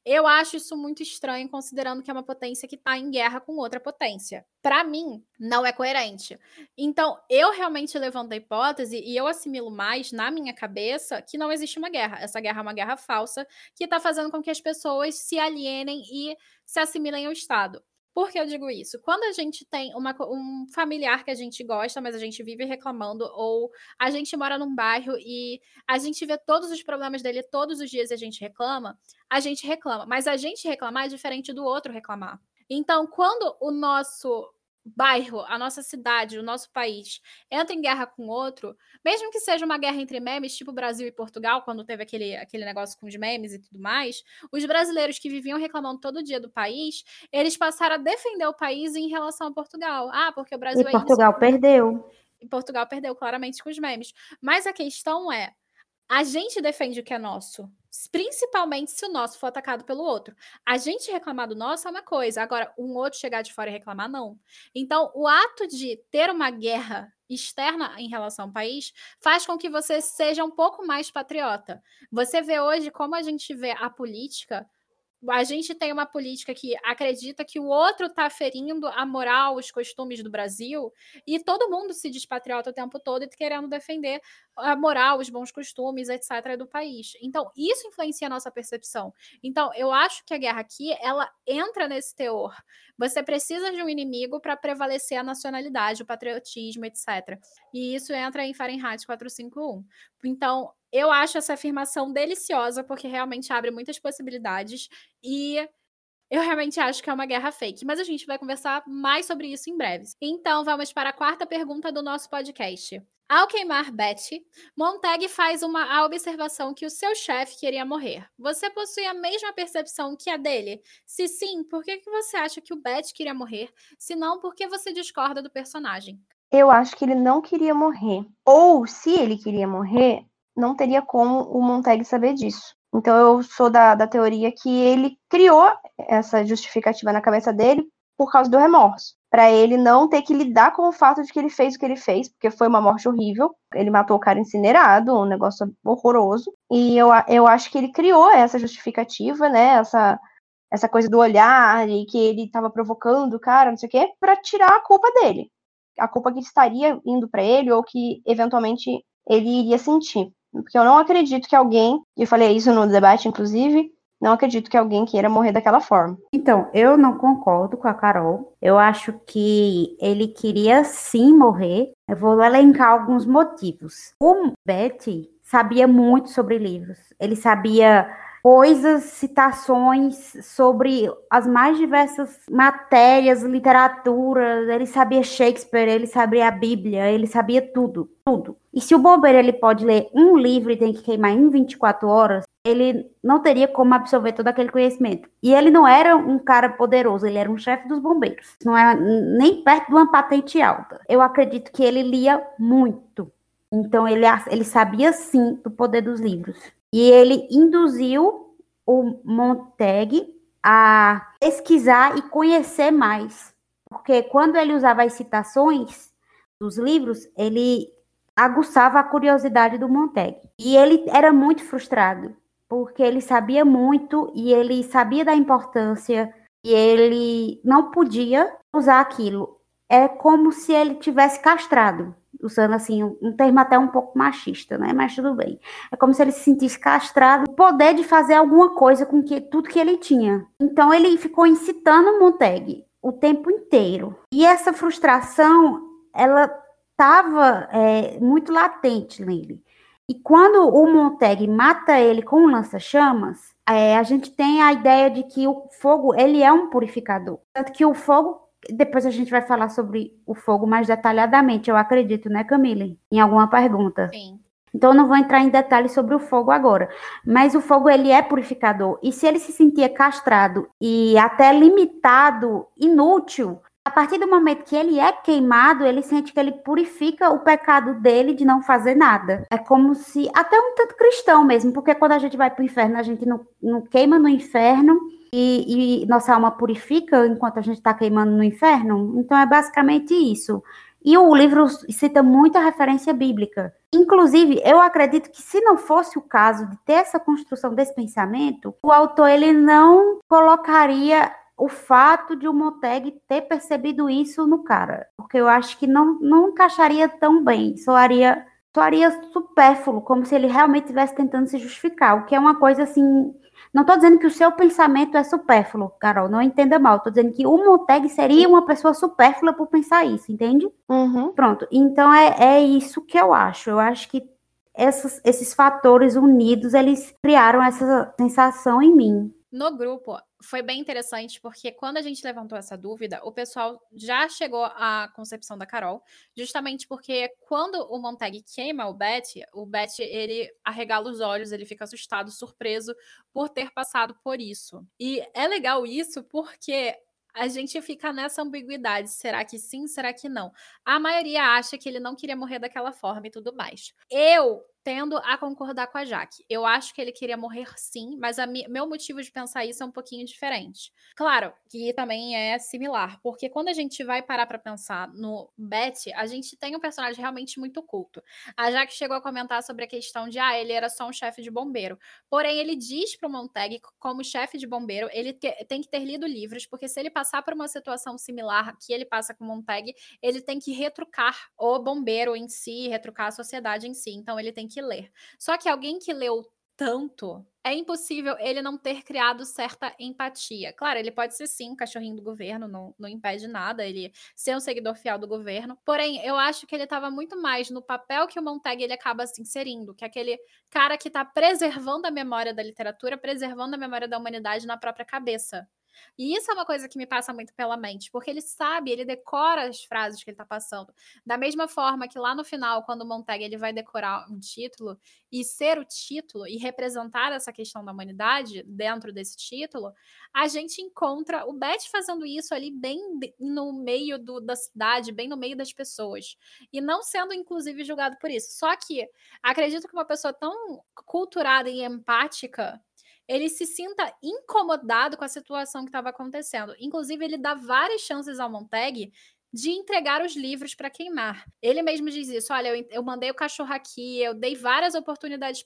Eu acho isso muito estranho, considerando que é uma potência que está em guerra com outra potência. Para mim, não é coerente. Então, eu realmente levanto a hipótese e eu assimilo mais na minha cabeça que não existe uma guerra. Essa guerra é uma guerra falsa que está fazendo com que as pessoas se alienem e se assimilem ao Estado. Por que eu digo isso? Quando a gente tem uma, um familiar que a gente gosta, mas a gente vive reclamando, ou a gente mora num bairro e a gente vê todos os problemas dele todos os dias e a gente reclama, a gente reclama. Mas a gente reclamar é diferente do outro reclamar. Então, quando o nosso bairro, a nossa cidade, o nosso país entra em guerra com outro, mesmo que seja uma guerra entre memes, tipo Brasil e Portugal, quando teve aquele, aquele negócio com os memes e tudo mais, os brasileiros que viviam reclamando todo dia do país, eles passaram a defender o país em relação a Portugal. Ah, porque o Brasil e é Portugal isso. perdeu. E Portugal perdeu claramente com os memes. Mas a questão é, a gente defende o que é nosso, principalmente se o nosso for atacado pelo outro. A gente reclamar do nosso é uma coisa, agora um outro chegar de fora e reclamar, não. Então, o ato de ter uma guerra externa em relação ao país faz com que você seja um pouco mais patriota. Você vê hoje como a gente vê a política a gente tem uma política que acredita que o outro está ferindo a moral, os costumes do Brasil, e todo mundo se diz patriota o tempo todo e querendo defender a moral, os bons costumes, etc., do país. Então, isso influencia a nossa percepção. Então, eu acho que a guerra aqui, ela entra nesse teor. Você precisa de um inimigo para prevalecer a nacionalidade, o patriotismo, etc. E isso entra em Fahrenheit 451. Então, eu acho essa afirmação deliciosa, porque realmente abre muitas possibilidades e eu realmente acho que é uma guerra fake, mas a gente vai conversar mais sobre isso em breve. Então, vamos para a quarta pergunta do nosso podcast. Ao queimar Betty, Montag faz uma observação que o seu chefe queria morrer. Você possui a mesma percepção que a dele? Se sim, por que você acha que o Betty queria morrer? Se não, por que você discorda do personagem? Eu acho que ele não queria morrer. Ou, se ele queria morrer, não teria como o Montag saber disso. Então eu sou da, da teoria que ele criou essa justificativa na cabeça dele por causa do remorso. para ele não ter que lidar com o fato de que ele fez o que ele fez, porque foi uma morte horrível. Ele matou o cara incinerado, um negócio horroroso. E eu, eu acho que ele criou essa justificativa, né? Essa, essa coisa do olhar e que ele estava provocando o cara, não sei o quê, para tirar a culpa dele. A culpa que estaria indo para ele ou que eventualmente ele iria sentir. Porque eu não acredito que alguém, e eu falei isso no debate, inclusive, não acredito que alguém queira morrer daquela forma. Então, eu não concordo com a Carol. Eu acho que ele queria sim morrer. Eu vou elencar alguns motivos. O Betty sabia muito sobre livros. Ele sabia coisas, citações sobre as mais diversas matérias, literatura. Ele sabia Shakespeare, ele sabia a Bíblia, ele sabia tudo, tudo. E se o bombeiro ele pode ler um livro e tem que queimar em 24 horas, ele não teria como absorver todo aquele conhecimento. E ele não era um cara poderoso, ele era um chefe dos bombeiros. Não é nem perto de uma patente alta. Eu acredito que ele lia muito. Então ele, ele sabia sim do poder dos livros. E ele induziu o Montag a pesquisar e conhecer mais. Porque quando ele usava as citações dos livros, ele aguçava a curiosidade do Montag. E ele era muito frustrado, porque ele sabia muito e ele sabia da importância e ele não podia usar aquilo. É como se ele tivesse castrado usando assim um termo até um pouco machista, né? Mas tudo bem. É como se ele se sentisse castrado, poder de fazer alguma coisa com que tudo que ele tinha. Então ele ficou incitando Montag o tempo inteiro. E essa frustração, ela estava é, muito latente nele. E quando o Montag mata ele com um lança-chamas, é, a gente tem a ideia de que o fogo ele é um purificador. Tanto que o fogo depois a gente vai falar sobre o fogo mais detalhadamente, eu acredito, né, Camille? Em alguma pergunta. Sim. Então eu não vou entrar em detalhes sobre o fogo agora, mas o fogo ele é purificador. E se ele se sentia castrado e até limitado, inútil, a partir do momento que ele é queimado, ele sente que ele purifica o pecado dele de não fazer nada. É como se, até um tanto cristão mesmo, porque quando a gente vai para o inferno, a gente não, não queima no inferno e, e nossa alma purifica enquanto a gente está queimando no inferno. Então é basicamente isso. E o livro cita muita referência bíblica. Inclusive, eu acredito que se não fosse o caso de ter essa construção desse pensamento, o autor ele não colocaria o fato de o Montag ter percebido isso no cara, porque eu acho que não, não encaixaria tão bem, soaria, soaria supérfluo, como se ele realmente estivesse tentando se justificar, o que é uma coisa assim não estou dizendo que o seu pensamento é supérfluo, Carol, não entenda mal. Estou dizendo que o Montag seria uma pessoa supérflua por pensar isso, entende? Uhum. Pronto. Então é, é isso que eu acho. Eu acho que essas, esses fatores unidos, eles criaram essa sensação em mim. No grupo, foi bem interessante porque quando a gente levantou essa dúvida, o pessoal já chegou à concepção da Carol, justamente porque quando o Montag queima o Betty, o Betty ele arregala os olhos, ele fica assustado, surpreso por ter passado por isso. E é legal isso porque a gente fica nessa ambiguidade. Será que sim? Será que não? A maioria acha que ele não queria morrer daquela forma e tudo mais. Eu tendo a concordar com a Jaque. Eu acho que ele queria morrer sim, mas mi meu motivo de pensar isso é um pouquinho diferente. Claro que também é similar, porque quando a gente vai parar para pensar no Betty, a gente tem um personagem realmente muito culto. A Jaque chegou a comentar sobre a questão de, ah, ele era só um chefe de bombeiro. Porém, ele diz pro Montag, como chefe de bombeiro, ele tem que ter lido livros, porque se ele passar por uma situação similar que ele passa com o Montag, ele tem que retrucar o bombeiro em si, retrucar a sociedade em si. Então, ele tem que que ler. Só que alguém que leu tanto, é impossível ele não ter criado certa empatia. Claro, ele pode ser sim um cachorrinho do governo, não, não impede nada ele ser um seguidor fiel do governo. Porém, eu acho que ele estava muito mais no papel que o Montag ele acaba se inserindo, que é aquele cara que está preservando a memória da literatura, preservando a memória da humanidade na própria cabeça. E isso é uma coisa que me passa muito pela mente, porque ele sabe, ele decora as frases que ele está passando. Da mesma forma que lá no final, quando o Montag ele vai decorar um título e ser o título e representar essa questão da humanidade dentro desse título, a gente encontra o Beth fazendo isso ali bem no meio do, da cidade, bem no meio das pessoas. E não sendo, inclusive, julgado por isso. Só que acredito que uma pessoa tão culturada e empática ele se sinta incomodado com a situação que estava acontecendo. Inclusive, ele dá várias chances ao Montag de entregar os livros para queimar. Ele mesmo diz isso: olha, eu, eu, mandei o cachorro aqui, eu dei várias oportunidades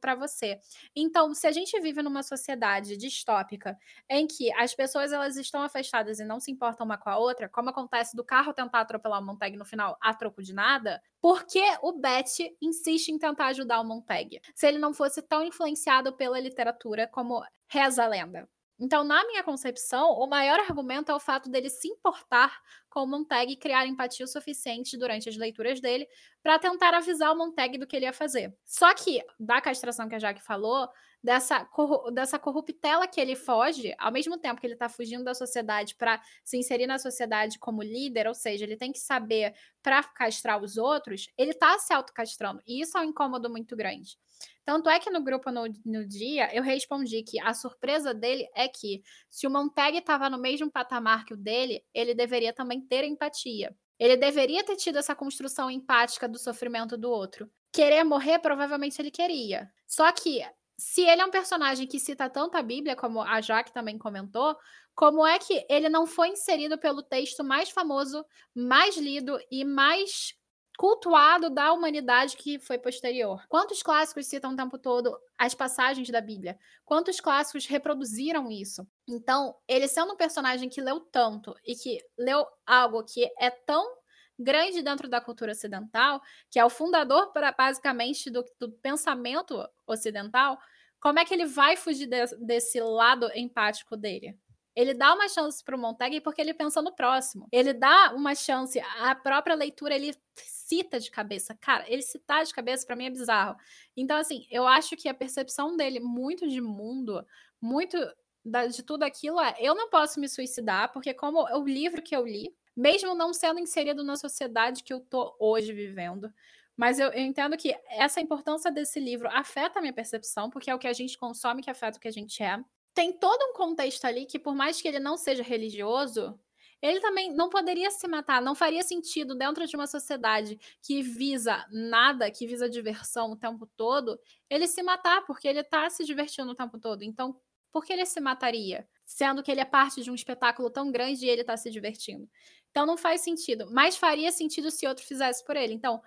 para você. Então, se a gente vive numa sociedade distópica em que as pessoas elas estão afastadas e não se importam uma com a outra, como acontece do carro tentar atropelar o Montag no final a troco de nada, por que o Beth insiste em tentar ajudar o Montag? Se ele não fosse tão influenciado pela literatura como reza a lenda. Então, na minha concepção, o maior argumento é o fato dele se importar com o Montag e criar empatia o suficiente durante as leituras dele para tentar avisar o Montag do que ele ia fazer. Só que, da castração que a Jaque falou, dessa, corru dessa corruptela que ele foge, ao mesmo tempo que ele está fugindo da sociedade para se inserir na sociedade como líder, ou seja, ele tem que saber para castrar os outros, ele está se autocastrando. E isso é um incômodo muito grande. Tanto é que no grupo no, no dia eu respondi que a surpresa dele é que se o Montag estava no mesmo patamar que o dele, ele deveria também ter empatia. Ele deveria ter tido essa construção empática do sofrimento do outro. Querer morrer, provavelmente ele queria. Só que, se ele é um personagem que cita tanto a Bíblia, como a Jaque também comentou, como é que ele não foi inserido pelo texto mais famoso, mais lido e mais cultuado da humanidade que foi posterior. Quantos clássicos citam o tempo todo as passagens da Bíblia? Quantos clássicos reproduziram isso? Então, ele sendo um personagem que leu tanto e que leu algo que é tão grande dentro da cultura ocidental, que é o fundador, para, basicamente, do, do pensamento ocidental, como é que ele vai fugir de, desse lado empático dele? Ele dá uma chance para o Montag porque ele pensa no próximo. Ele dá uma chance, a própria leitura ele cita de cabeça. Cara, ele citar de cabeça para mim é bizarro. Então, assim, eu acho que a percepção dele muito de mundo, muito da, de tudo aquilo é: eu não posso me suicidar, porque, como o livro que eu li, mesmo não sendo inserido na sociedade que eu tô hoje vivendo, mas eu, eu, entendo que essa importância desse livro afeta a minha percepção, porque é o que a gente consome que afeta o que a gente é. Tem todo um contexto ali que, por mais que ele não seja religioso, ele também não poderia se matar, não faria sentido dentro de uma sociedade que visa nada, que visa diversão o tempo todo, ele se matar, porque ele está se divertindo o tempo todo. Então, por que ele se mataria? Sendo que ele é parte de um espetáculo tão grande e ele está se divertindo. Então não faz sentido. Mas faria sentido se outro fizesse por ele. Então,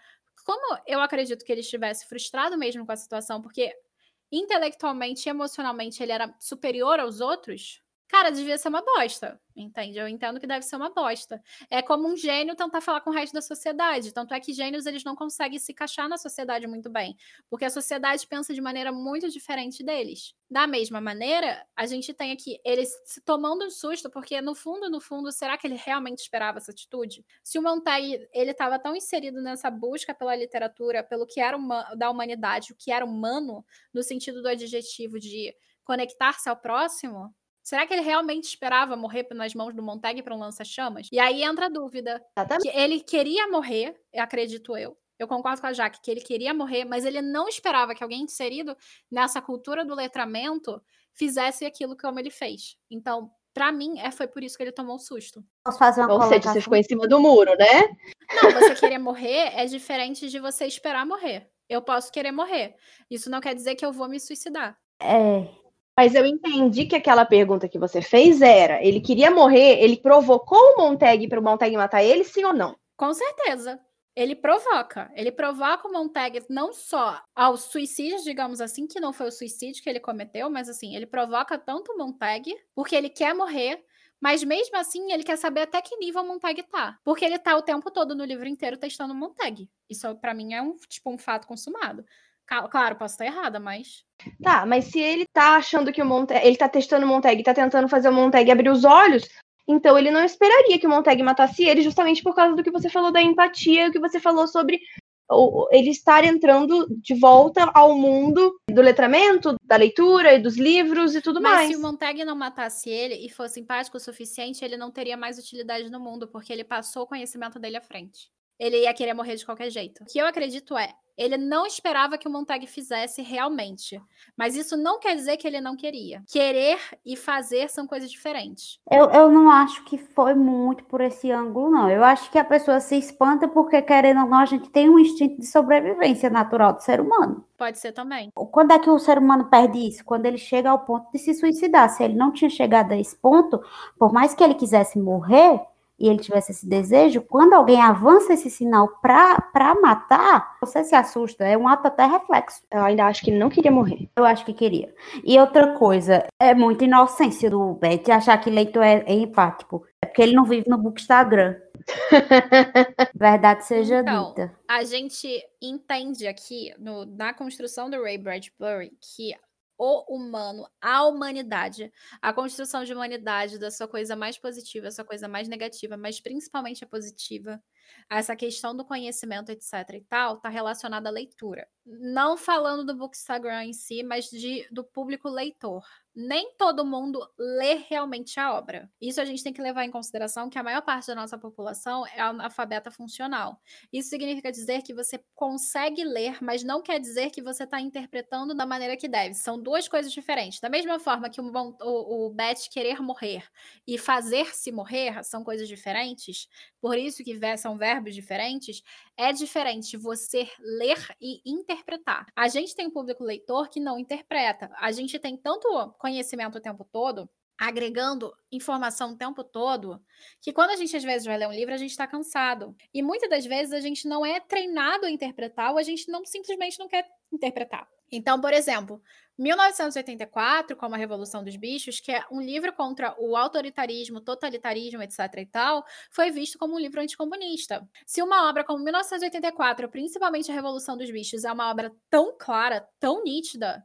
como eu acredito que ele estivesse frustrado mesmo com a situação, porque intelectualmente e emocionalmente ele era superior aos outros, cara, devia ser uma bosta. Entende? Eu entendo que deve ser uma bosta. É como um gênio tentar falar com o resto da sociedade. Tanto é que gênios eles não conseguem se encaixar na sociedade muito bem, porque a sociedade pensa de maneira muito diferente deles. Da mesma maneira, a gente tem aqui eles se tomando um susto, porque no fundo, no fundo, será que ele realmente esperava essa atitude? Se o Montaigne ele estava tão inserido nessa busca pela literatura, pelo que era uma, da humanidade, o que era humano, no sentido do adjetivo de conectar-se ao próximo, Será que ele realmente esperava morrer nas mãos do Montag para um lança-chamas? E aí entra a dúvida. Que ele queria morrer, acredito eu. Eu concordo com a Jaque que ele queria morrer, mas ele não esperava que alguém inserido nessa cultura do letramento fizesse aquilo como ele fez. Então, para mim, é, foi por isso que ele tomou um susto. Posso fazer uma Ou seja, você ficou em cima do muro, né? Não, você querer morrer é diferente de você esperar morrer. Eu posso querer morrer. Isso não quer dizer que eu vou me suicidar. É, mas eu entendi que aquela pergunta que você fez era: ele queria morrer, ele provocou o Montag para o Montag matar ele, sim ou não? Com certeza. Ele provoca. Ele provoca o Montag não só ao suicídio, digamos assim, que não foi o suicídio que ele cometeu, mas assim, ele provoca tanto o Montag, porque ele quer morrer, mas mesmo assim, ele quer saber até que nível o Montag tá. Porque ele tá o tempo todo no livro inteiro testando o Montag. Isso, para mim, é um, tipo, um fato consumado. Claro, posso estar errada, mas. Tá, mas se ele tá achando que o Montag. Ele tá testando o Montag e tá tentando fazer o Montag abrir os olhos, então ele não esperaria que o Montag matasse ele, justamente por causa do que você falou da empatia, o que você falou sobre ele estar entrando de volta ao mundo do letramento, da leitura e dos livros e tudo Mas mais. se o Montag não matasse ele e fosse empático o suficiente, ele não teria mais utilidade no mundo, porque ele passou o conhecimento dele à frente ele ia querer morrer de qualquer jeito. O que eu acredito é, Ele não esperava que o Montag fizesse realmente. Mas isso não quer dizer que ele não queria. Querer e fazer são coisas diferentes. Eu, eu não acho que foi muito por esse ângulo, não. Eu acho que a pessoa se espanta porque, querendo ou não, a gente tem um instinto de sobrevivência natural do ser humano. Pode ser também. Quando é que o ser humano perde isso? Quando ele chega ao ponto de se suicidar. Se ele não tinha chegado a esse ponto, por mais que ele quisesse morrer, e ele tivesse esse desejo, quando alguém avança esse sinal para matar, você se assusta. É um ato até reflexo. Eu ainda acho que ele não queria morrer. Eu acho que queria. E outra coisa, é muita inocência do Beth achar que leitor é, é empático. É porque ele não vive no Bookstagram. Verdade seja Então, dita. a gente entende aqui no- na construção do Ray Bradbury que o humano, a humanidade, a construção de humanidade da sua coisa mais positiva, sua coisa mais negativa, mas principalmente a positiva, essa questão do conhecimento, etc e tal, tá relacionada à leitura. Não falando do Bookstagram em si, mas de, do público leitor. Nem todo mundo lê realmente a obra. Isso a gente tem que levar em consideração que a maior parte da nossa população é analfabeta funcional. Isso significa dizer que você consegue ler, mas não quer dizer que você está interpretando da maneira que deve. São duas coisas diferentes. Da mesma forma que o, o, o Beth querer morrer e fazer-se morrer são coisas diferentes, por isso que são verbos diferentes, é diferente você ler e interpretar. A gente tem um público leitor que não interpreta. A gente tem tanto conhecimento o tempo todo, agregando informação o tempo todo, que quando a gente às vezes vai ler um livro, a gente está cansado. E muitas das vezes a gente não é treinado a interpretar ou a gente não simplesmente não quer interpretar. Então, por exemplo, 1984, como a Revolução dos Bichos, que é um livro contra o autoritarismo, totalitarismo, etc e tal, foi visto como um livro anticomunista. Se uma obra como 1984, principalmente a Revolução dos Bichos, é uma obra tão clara, tão nítida,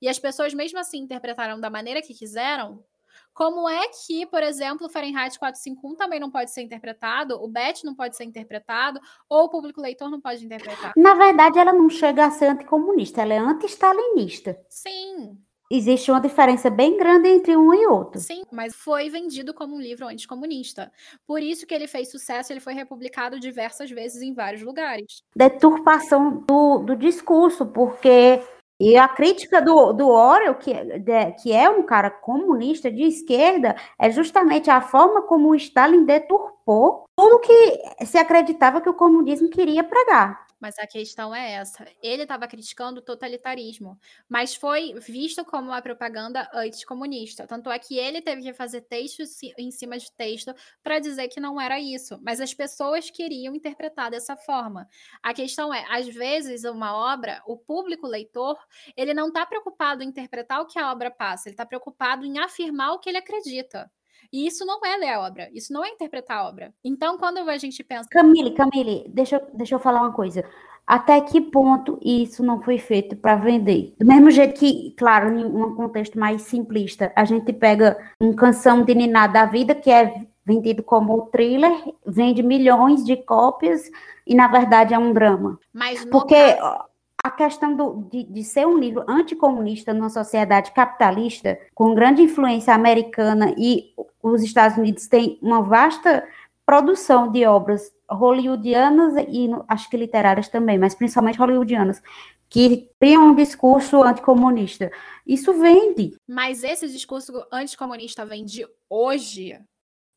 e as pessoas mesmo assim interpretaram da maneira que quiseram, como é que, por exemplo, Fahrenheit 451 também não pode ser interpretado, o Bet não pode ser interpretado, ou o público leitor não pode interpretar? Na verdade, ela não chega a ser anticomunista, ela é anti-stalinista. Sim, Existe uma diferença bem grande entre um e outro. sim, mas foi vendido como um livro anticomunista. Por isso que ele fez sucesso, ele foi republicado diversas vezes em vários lugares. Deturpação do, do discurso, porque. E a crítica do, do Orwell, que, de- que é um cara comunista de esquerda, é justamente a forma como o Stalin deturpou tudo que se acreditava que o comunismo queria pregar. Mas a questão é essa. Ele estava criticando o totalitarismo, mas foi visto como uma propaganda anticomunista. Tanto é que ele teve que fazer texto em cima de texto para dizer que não era isso. Mas as pessoas queriam interpretar dessa forma. A questão é, às vezes, uma obra, o público leitor, ele não está preocupado em interpretar o que a obra passa, ele está preocupado em afirmar o que ele acredita. E isso não é ler a obra, isso não é interpretar a obra. Então, quando a gente pensa. Camille, Camille, deixa, eu- deixa eu falar uma coisa. Até que ponto isso não foi feito para vender? Do mesmo jeito que, claro, em um contexto mais simplista, a gente pega um canção de Niná da vida, que é vendido como thriller, vende milhões de cópias e, na verdade, é um drama. Mas Porque caso- a questão do- de, de ser um livro anticomunista numa sociedade capitalista, com grande influência americana, e os Estados Unidos têm uma vasta produção de obras hollywoodianas e acho que literárias também, mas principalmente hollywoodianas, que criam um discurso anticomunista. Isso vende. Mas esse discurso anticomunista vem de hoje,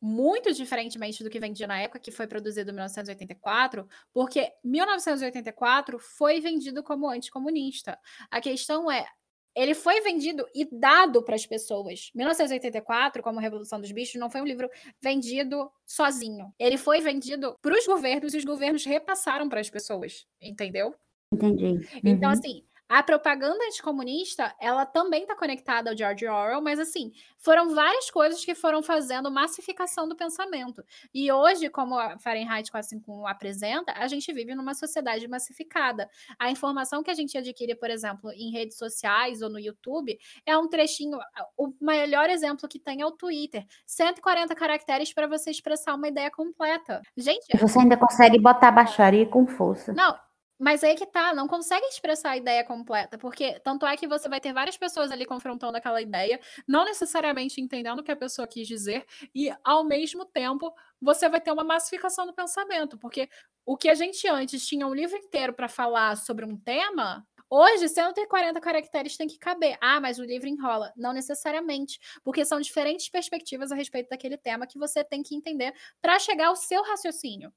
muito diferentemente do que vendia na época que foi produzido em 1984, porque 1984 foi vendido como anticomunista. A questão é, ele foi vendido e dado para as pessoas. 1984, como Revolução dos Bichos, não foi um livro vendido sozinho. Ele foi vendido para os governos e os governos repassaram para as pessoas, entendeu? Entendi. Então, Uhum. assim, a propaganda anticomunista, ela também está conectada ao George Orwell, mas, assim, foram várias coisas que foram fazendo massificação do pensamento. E hoje, como a Fahrenheit 451 apresenta, a gente vive numa sociedade massificada. A informação que a gente adquire, por exemplo, em redes sociais ou no YouTube, é um trechinho. O melhor exemplo que tem é o Twitter. 140 caracteres para você expressar uma ideia completa. Gente, Você ainda consegue botar baixaria com força. não, Mas aí que tá, não consegue expressar a ideia completa, porque tanto é que você vai ter várias pessoas ali confrontando aquela ideia, não necessariamente entendendo o que a pessoa quis dizer, e ao mesmo tempo você vai ter uma massificação do pensamento, porque o que a gente antes tinha um livro inteiro para falar sobre um tema, Hoje, 140 caracteres tem que caber. Ah, mas o livro enrola. Não necessariamente, porque são diferentes perspectivas a respeito daquele tema que você tem que entender para chegar ao seu raciocínio.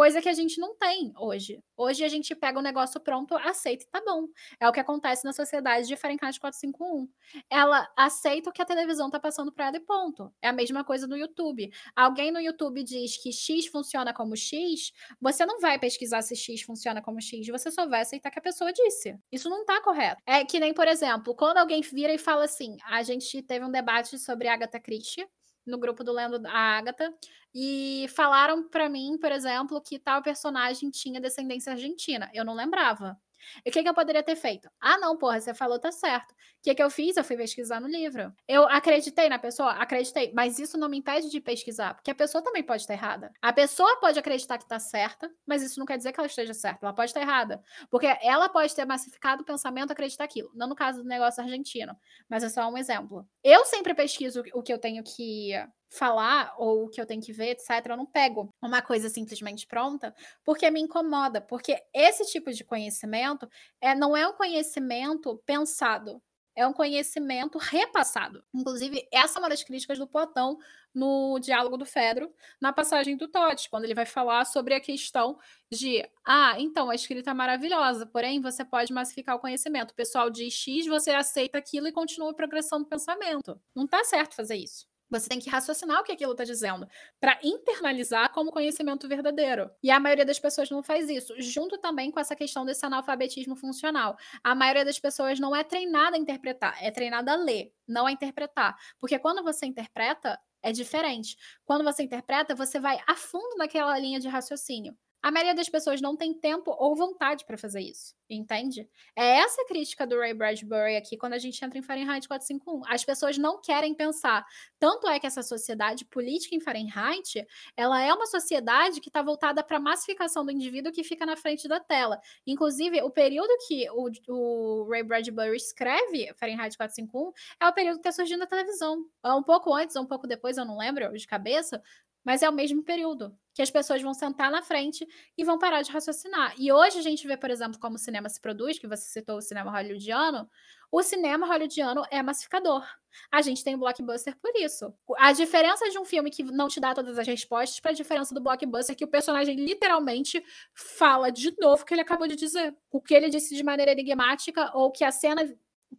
Coisa que a gente não tem hoje. Hoje a gente pega o negócio pronto, aceita e tá bom. É o que acontece na sociedade de Fahrenheit 451. Ela aceita o que a televisão tá passando para ela e ponto. É a mesma coisa no YouTube. Alguém no YouTube diz que X funciona como X, você não vai pesquisar se X funciona como X, você só vai aceitar que a pessoa disse. Isso não tá correto. É que nem, por exemplo, quando alguém vira e fala assim, a gente teve um debate sobre Agatha Christie, no grupo do Lendo da Agatha e falaram para mim, por exemplo, que tal personagem tinha descendência argentina. Eu não lembrava. E o que, que eu poderia ter feito? Ah, não, porra, você falou, tá certo. Que, que eu fiz? Eu fui pesquisar no livro. Eu acreditei na pessoa? Acreditei. Mas isso não me impede de pesquisar, porque a pessoa também pode estar errada. A pessoa pode acreditar que tá certa, mas isso não quer dizer que ela esteja certa. Ela pode estar errada. Porque ela pode ter massificado o pensamento acreditar aquilo. Não no caso do negócio argentino, mas é só um exemplo. Eu sempre pesquiso o que eu tenho que falar ou o que eu tenho que ver, etc., eu não pego uma coisa simplesmente pronta, porque me incomoda, porque esse tipo de conhecimento é, não é um conhecimento pensado, é um conhecimento repassado. Inclusive, essa é uma das críticas do Platão no diálogo do Fedro, na passagem do Totti, quando ele vai falar sobre a questão de, ah, então a escrita é maravilhosa, porém você pode massificar o conhecimento. O pessoal diz X, você aceita aquilo e continua a progressão do pensamento. Não está certo fazer isso. Você tem que raciocinar o que aquilo está dizendo para internalizar como conhecimento verdadeiro. E a maioria das pessoas não faz isso, junto também com essa questão desse analfabetismo funcional. A maioria das pessoas não é treinada a interpretar, é treinada a ler, não a interpretar. Porque quando você interpreta, é diferente. Quando você interpreta, você vai a fundo naquela linha de raciocínio. A maioria das pessoas não tem tempo ou vontade para fazer isso, entende? É essa a crítica do Ray Bradbury aqui quando a gente entra em Fahrenheit 451. As pessoas não querem pensar. Tanto é que essa sociedade política em Fahrenheit, ela é uma sociedade que está voltada para a massificação do indivíduo que fica na frente da tela. Inclusive, o período que o, o Ray Bradbury escreve Fahrenheit 451 é o período que está surgindo a televisão. Um pouco antes um pouco depois, eu não lembro de cabeça, mas é o mesmo período que as pessoas vão sentar na frente e vão parar de raciocinar. E hoje a gente vê, por exemplo, como o cinema se produz, que você citou o cinema hollywoodiano, o cinema hollywoodiano é massificador. A gente tem o blockbuster por isso. A diferença de um filme que não te dá todas as respostas para a diferença do blockbuster que o personagem literalmente fala de novo o que ele acabou de dizer. O que ele disse de maneira enigmática ou que a cena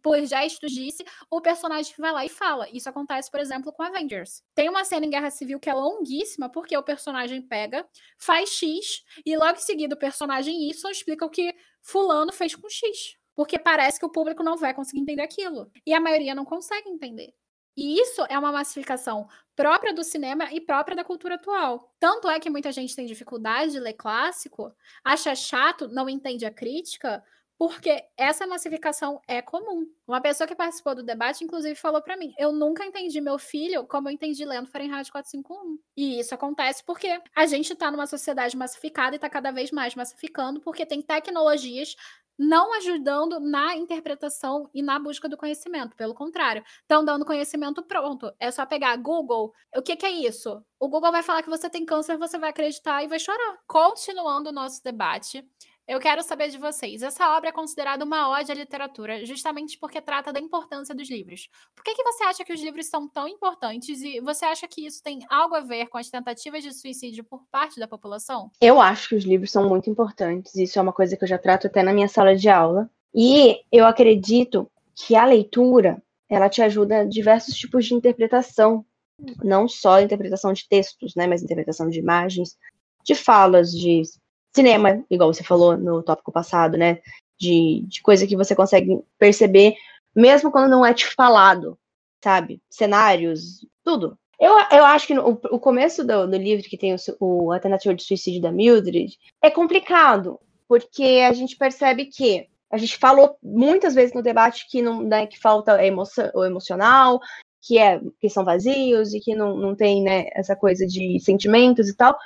por gestos disse, o personagem vai lá e fala. Isso acontece, por exemplo, com Avengers. Tem uma cena em Guerra Civil que é longuíssima, porque o personagem pega, faz X, e logo em seguida o personagem Y explica o que fulano fez com X. Porque parece que o público não vai conseguir entender aquilo. E a maioria não consegue entender. E isso é uma massificação própria do cinema e própria da cultura atual. Tanto é que muita gente tem dificuldade de ler clássico, acha chato, não entende a crítica, porque essa massificação é comum. Uma pessoa que participou do debate, inclusive, falou para mim: eu nunca entendi meu filho como eu entendi lendo Fahrenheit 451. E isso acontece porque a gente está numa sociedade massificada e está cada vez mais massificando, porque tem tecnologias não ajudando na interpretação e na busca do conhecimento. Pelo contrário, estão dando conhecimento pronto. É só pegar Google. O que, que, é isso? O Google vai falar que você tem câncer, você vai acreditar e vai chorar. Continuando o nosso debate, eu quero saber de vocês. Essa obra é considerada uma ode à literatura, justamente porque trata da importância dos livros. Por que, que você acha que os livros são tão importantes e você acha que isso tem algo a ver com as tentativas de suicídio por parte da população? Eu acho que os livros são muito importantes. Isso é uma coisa que eu já trato até na minha sala de aula. E eu acredito que a leitura ela te ajuda a diversos tipos de interpretação, não só interpretação de textos, né, mas interpretação de imagens, de falas, de cinema, igual você falou no tópico passado, né? De, de coisa que você consegue perceber, mesmo quando não é te falado, sabe? Cenários, tudo. Eu, eu acho que no, o começo do, do, livro, que tem o, o A Tentativa de Suicídio da Mildred, é complicado, porque a gente percebe que a gente falou muitas vezes no debate que não né, que falta emoção, o emocional, que é que são vazios e que não, não tem né, essa coisa de sentimentos e tal.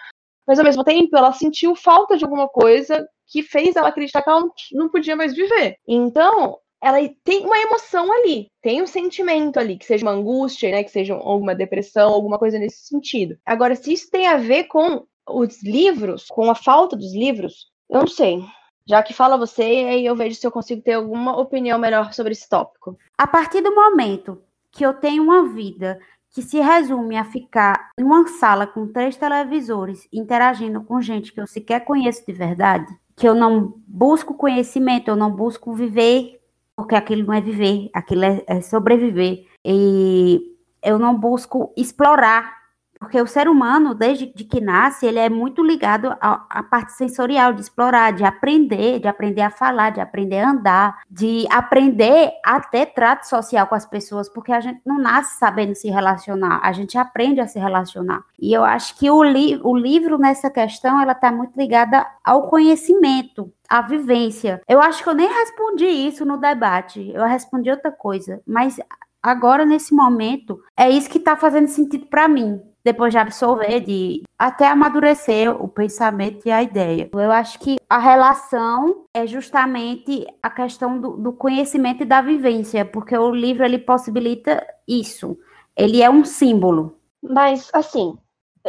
Mas ao mesmo tempo ela sentiu falta de alguma coisa que fez ela acreditar que ela não, podia mais viver. Então, ela tem uma emoção ali, tem um sentimento ali, que seja uma angústia, né, que seja alguma depressão, alguma coisa nesse sentido. Agora, se isso tem a ver com os livros, com a falta dos livros, eu não sei. Já que fala você, aí eu vejo se eu consigo ter alguma opinião melhor sobre esse tópico. A partir do momento que eu tenho uma vida que se resume a ficar em uma sala com três televisores, interagindo com gente que eu sequer conheço de verdade, que eu não busco conhecimento, eu não busco viver, porque aquilo não é viver, aquilo é, é sobreviver. E eu não busco explorar porque o ser humano, desde que nasce, ele é muito ligado à, parte sensorial, de explorar, de aprender, de aprender a falar, de aprender a andar, de aprender a ter trato social com as pessoas, porque a gente não nasce sabendo se relacionar, a gente aprende a se relacionar. E eu acho que o, li o livro, nessa questão, ela está muito ligada ao conhecimento, à vivência. Eu acho que eu nem respondi isso no debate, eu respondi outra coisa, mas agora, nesse momento, é isso que está fazendo sentido para mim depois de absorver, de até amadurecer o pensamento e a ideia. Eu acho que a relação é justamente a questão do, do conhecimento e da vivência, porque o livro ele possibilita isso. Ele é um símbolo. Mas, assim,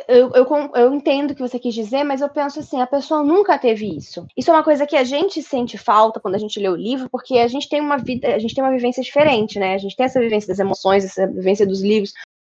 eu, eu, eu, entendo o que você quis dizer, mas eu penso assim, a pessoa nunca teve isso. Isso é uma coisa que a gente sente falta quando a gente lê o livro, porque a gente tem uma vida, a gente tem uma vivência diferente, né? A gente tem essa vivência das emoções, essa vivência dos livros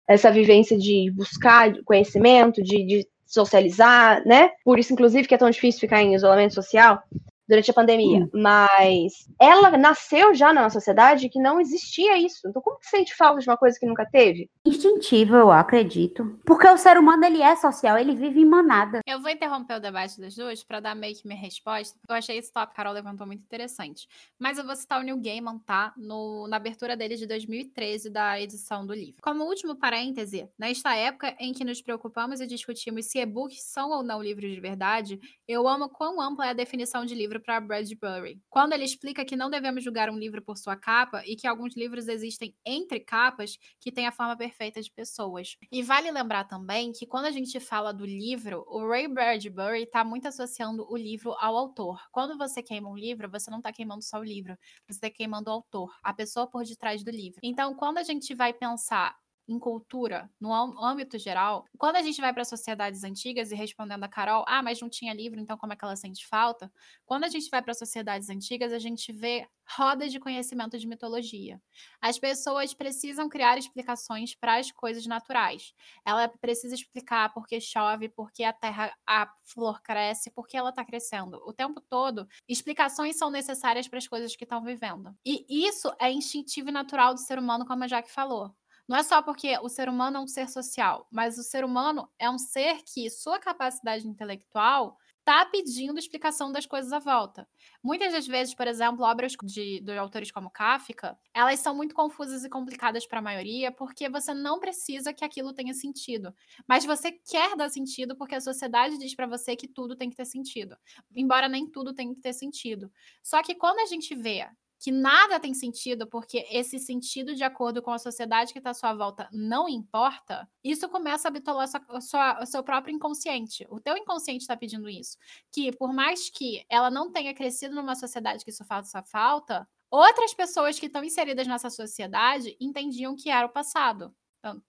essa vivência de buscar conhecimento, de, de socializar, né? Por isso, inclusive, que é tão difícil ficar em isolamento social durante a pandemia. Hum. Mas ela nasceu já numa sociedade que não existia isso. Então, como que sente falta de uma coisa que nunca teve? Instintivo, eu acredito. Porque o ser humano, ele é social, ele vive em manada. Eu vou interromper o debate das duas para dar meio que minha resposta. Eu achei esse a Carol levantou muito interessante. Mas eu vou citar o Neil Gaiman, tá? No, na abertura dele de 2013 da edição do livro. Como último parêntese, nesta época em que nos preocupamos e discutimos se e-books são ou não livros de verdade, eu amo quão ampla é a definição de livro livro para Bradbury, quando ele explica que não devemos julgar um livro por sua capa e que alguns livros existem entre capas que têm a forma perfeita de pessoas. E vale lembrar também que quando a gente fala do livro, o Ray Bradbury está muito associando o livro ao autor. Quando você queima um livro, você não está queimando só o livro, você está queimando o autor, a pessoa por detrás do livro. Então, quando a gente vai pensar em cultura, no âmbito geral, quando a gente vai para sociedades antigas e respondendo a Carol, ah, mas não tinha livro, então como é que ela sente falta? Quando a gente vai para sociedades antigas, a gente vê rodas de conhecimento de mitologia. As pessoas precisam criar explicações para as coisas naturais. Ela precisa explicar por que chove, por que a terra, a flor cresce, por que ela está crescendo. O tempo todo, explicações são necessárias para as coisas que estão vivendo. E isso é instintivo e natural do ser humano, como a Jaque falou. Não é só porque o ser humano é um ser social, mas o ser humano é um ser que sua capacidade intelectual está pedindo explicação das coisas à volta. Muitas das vezes, por exemplo, obras de, de autores como Kafka, elas são muito confusas e complicadas para a maioria, porque você não precisa que aquilo tenha sentido. Mas você quer dar sentido porque a sociedade diz para você que tudo tem que ter sentido. Embora nem tudo tenha que ter sentido. Só que quando a gente vê que nada tem sentido, porque esse sentido, de acordo com a sociedade que está à sua volta, não importa, isso começa a bitolar sua, sua, o seu próprio inconsciente. O teu inconsciente está pedindo isso. Que por mais que ela não tenha crescido numa sociedade que isso faça falta, outras pessoas que estão inseridas nessa sociedade entendiam que era o passado.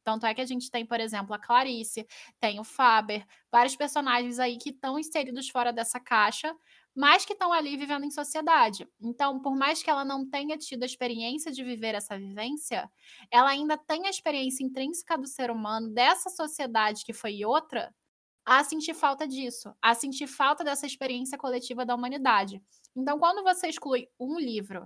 Tanto é que a gente tem, por exemplo, a Clarice, tem o Faber, vários personagens aí que estão inseridos fora dessa caixa, mas que estão ali vivendo em sociedade. Então, por mais que ela não tenha tido a experiência de viver essa vivência, ela ainda tem a experiência intrínseca do ser humano, dessa sociedade que foi outra, a sentir falta disso, a sentir falta dessa experiência coletiva da humanidade. Então, quando você exclui um livro,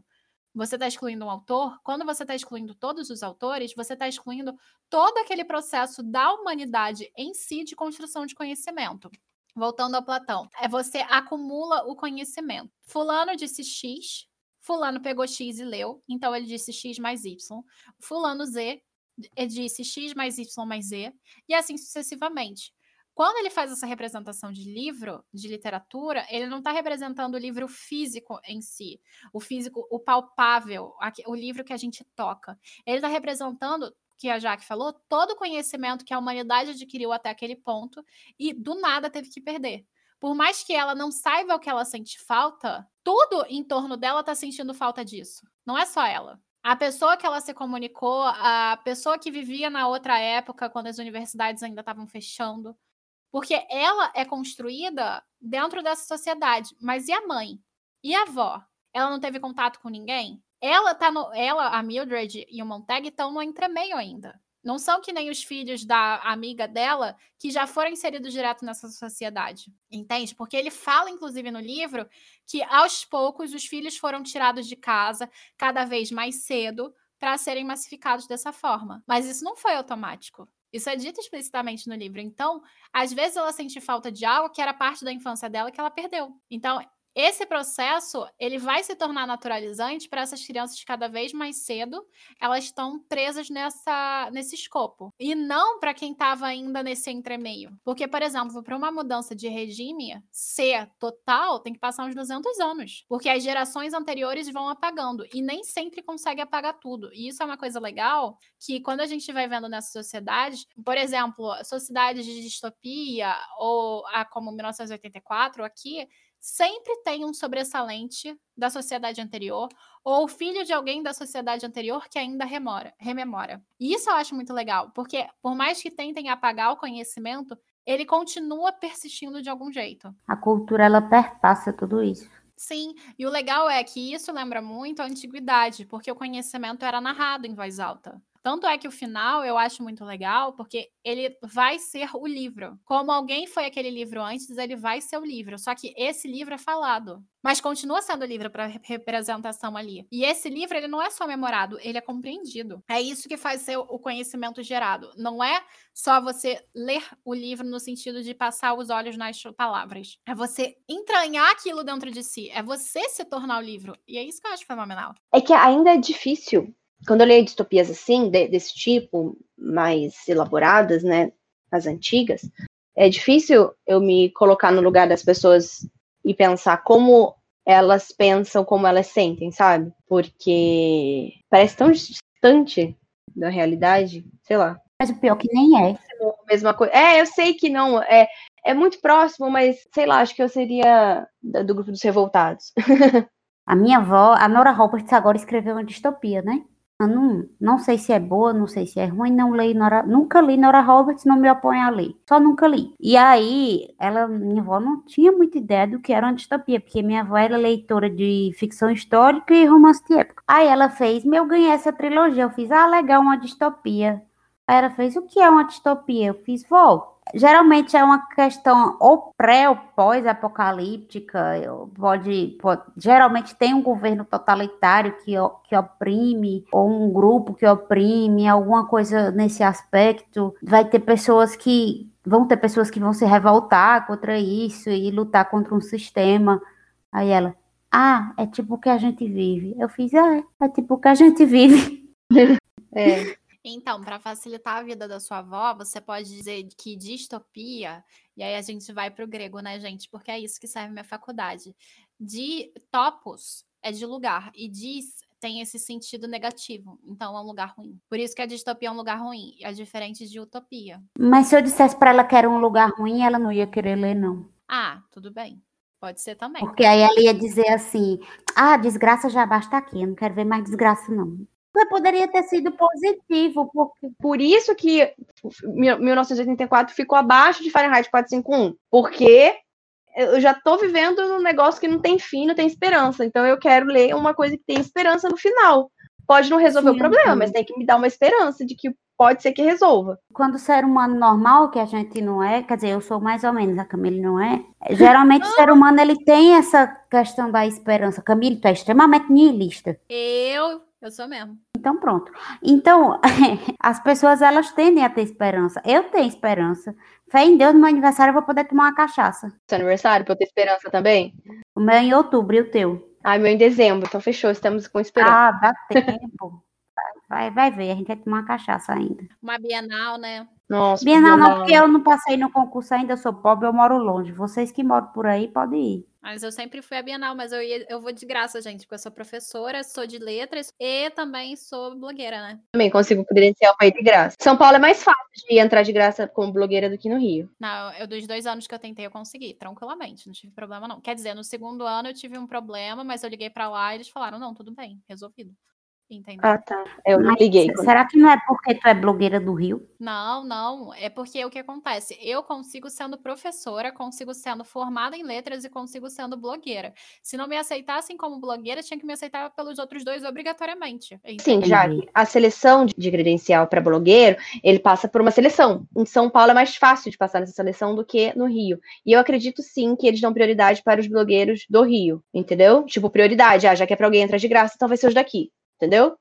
você está excluindo um autor, quando você está excluindo todos os autores, você está excluindo todo aquele processo da humanidade em si de construção de conhecimento. Voltando ao Platão, é você acumula o conhecimento. Fulano disse X, Fulano pegou X e leu, então ele disse X mais Y. Fulano Z disse X mais Y mais Z, e assim sucessivamente. Quando ele faz essa representação de livro, de literatura, ele não está representando o livro físico em si, o físico, o palpável, o livro que a gente toca. Ele está representando que a Jaque falou, todo o conhecimento que a humanidade adquiriu até aquele ponto e do nada teve que perder. Por mais que ela não saiba o que ela sente falta, tudo em torno dela está sentindo falta disso. Não é só ela. A pessoa que ela se comunicou, a pessoa que vivia na outra época, quando as universidades ainda estavam fechando. Porque ela é construída dentro dessa sociedade. Mas e a mãe? E a avó? Ela não teve contato com ninguém? Ela tá no. Ela, a Mildred e o Montag estão no entremeio ainda. Não são que nem os filhos da amiga dela que já foram inseridos direto nessa sociedade. Entende? Porque ele fala, inclusive, no livro, que aos poucos os filhos foram tirados de casa cada vez mais cedo para serem massificados dessa forma. Mas isso não foi automático. Isso é dito explicitamente no livro. Então, às vezes ela sente falta de algo que era parte da infância dela que ela perdeu. Então, esse processo ele vai se tornar naturalizante para essas crianças cada vez mais cedo, elas estão presas nessa, nesse escopo. E não para quem estava ainda nesse entremeio. Porque, por exemplo, para uma mudança de regime ser total, tem que passar uns 200 anos. Porque as gerações anteriores vão apagando. E nem sempre consegue apagar tudo. E isso é uma coisa legal que quando a gente vai vendo nessa sociedade, por exemplo, sociedades de distopia, ou a como 1984 aqui, sempre tem um sobressalente da sociedade anterior ou filho de alguém da sociedade anterior que ainda remora, rememora. E isso eu acho muito legal, porque por mais que tentem apagar o conhecimento, ele continua persistindo de algum jeito. A cultura ela perpassa tudo isso. Sim, e o legal é que isso lembra muito a antiguidade, porque o conhecimento era narrado em voz alta. Tanto é que o final eu acho muito legal, porque ele vai ser o livro. Como alguém foi aquele livro antes, ele vai ser o livro. Só que esse livro é falado. Mas continua sendo livro para representação ali. E esse livro, ele não é só memorado, ele é compreendido. É isso que faz ser o conhecimento gerado. Não é só você ler o livro no sentido de passar os olhos nas palavras. É você entranhar aquilo dentro de si. É você se tornar o livro. E é isso que eu acho fenomenal. É que ainda é difícil quando eu leio distopias assim, de, desse tipo, mais elaboradas, né, as antigas, é difícil eu me colocar no lugar das pessoas e pensar como elas pensam, como elas sentem, sabe? Porque parece tão distante da realidade, sei lá. Mas o pior que nem é. Mesma coisa. É, eu sei que não, é, é muito próximo, mas sei lá, acho que eu seria do grupo dos revoltados. a minha avó, a Nora Roberts, agora escreveu uma distopia, né? Não, não sei se é boa, não sei se é ruim, não leio Nora, nunca li Nora Roberts, não me oponho a ler, só nunca li. E aí, ela, minha avó não tinha muita ideia do que era uma distopia, porque minha avó era leitora de ficção histórica e romance de época. Aí ela fez, meu, ganhei essa trilogia, eu fiz, ah, legal, uma distopia. Aí ela fez, o que é uma distopia? Eu fiz, vó, geralmente é uma questão ou pré ou pós-apocalíptica, pode, pode, geralmente tem um governo totalitário que, que oprime, ou um grupo que oprime, alguma coisa nesse aspecto. Vai ter pessoas que vão ter pessoas que vão se revoltar contra isso e lutar contra um sistema. Aí ela, ah, é tipo o que a gente vive. Eu fiz, ah, é, é tipo o que a gente vive. É. Então, para facilitar a vida da sua avó, você pode dizer que distopia, e aí a gente vai para o grego, né, gente? Porque é isso que serve minha faculdade. De topos é de lugar, e dis tem esse sentido negativo. Então é um lugar ruim. Por isso que a distopia é um lugar ruim, é diferente de utopia. Mas se eu dissesse para ela que era um lugar ruim, ela não ia querer ler, não. Ah, tudo bem. Pode ser também. Porque aí ela ia dizer assim: ah, desgraça já basta aqui, eu não quero ver mais desgraça, não. Mas poderia ter sido positivo, porque... Por isso que 1984 ficou abaixo de Fahrenheit 451, porque eu já estou vivendo um negócio que não tem fim, não tem esperança. Então eu quero ler uma coisa que tem esperança no final. Pode não resolver sim, o problema, sim. mas tem que me dar uma esperança de que pode ser que resolva. Quando o ser humano normal, que a gente não é, quer dizer, eu sou mais ou menos, a Camille não é. Geralmente o ser humano ele tem essa questão da esperança. Camille, tu é extremamente nihilista. Eu eu sou mesmo. Então pronto. Então, as pessoas elas tendem a ter esperança. Eu tenho esperança. Fé em Deus, no meu aniversário eu vou poder tomar uma cachaça. Seu aniversário, pra eu ter esperança também? O meu é em outubro e o teu? Ai, meu é em dezembro, então fechou, estamos com esperança. Ah, dá tempo. Vai, vai ver, a gente vai tomar uma cachaça ainda. Uma Bienal, né? Nossa, Bienal não, Bienal. porque eu não passei no concurso ainda, eu sou pobre, eu moro longe. Vocês que moram por aí, podem ir. Mas eu sempre fui a Bienal, mas eu, ia- eu vou de graça, gente, porque eu sou professora, sou de letras e também sou blogueira, né? Também consigo credencial para ir de graça. São Paulo é mais fácil de entrar de graça como blogueira do que no Rio. Não, eu dos dois anos que eu tentei, eu consegui, tranquilamente, não tive problema não. Quer dizer, no segundo ano eu tive um problema, mas eu liguei pra lá e eles falaram, não, tudo bem, resolvido. Entendeu? Ah, tá. Eu não liguei. Será que não é porque tu é blogueira do Rio? Não, não. É porque o que acontece? Eu consigo sendo professora, consigo sendo formada em letras e consigo sendo blogueira. Se não me aceitassem como blogueira, tinha que me aceitar pelos outros dois obrigatoriamente. Sim, entendeu? já Entendi. a seleção de de credencial para blogueiro, ele passa por uma seleção. Em São Paulo é mais fácil de passar nessa seleção do que no Rio. E eu acredito sim que eles dão prioridade para os blogueiros do Rio, entendeu? Tipo, prioridade, ah, já que é para alguém entrar de graça, então vai ser os daqui, entendeu?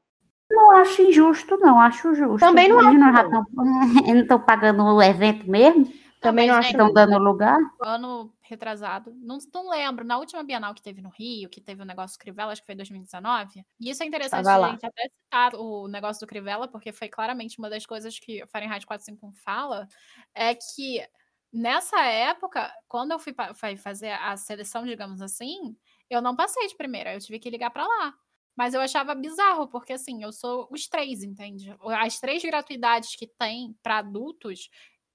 Não acho injusto, não, acho justo. Também não Eles acho, não estão pagando o evento mesmo? Também não acho gente, Estão dando lugar? ano retrasado, não, não lembro, na última Bienal que teve no Rio, que teve o negócio do Crivella, acho que foi em 2019, e isso é interessante a gente até citar o negócio do Crivella, porque foi claramente uma das coisas que o Fahrenheit 451 fala, é que nessa época, quando eu fui, fui fazer a seleção, digamos assim, eu não passei de primeira, eu tive que ligar pra lá. Mas eu achava bizarro, porque assim, eu sou os três, entende? As três gratuidades que tem pra adultos,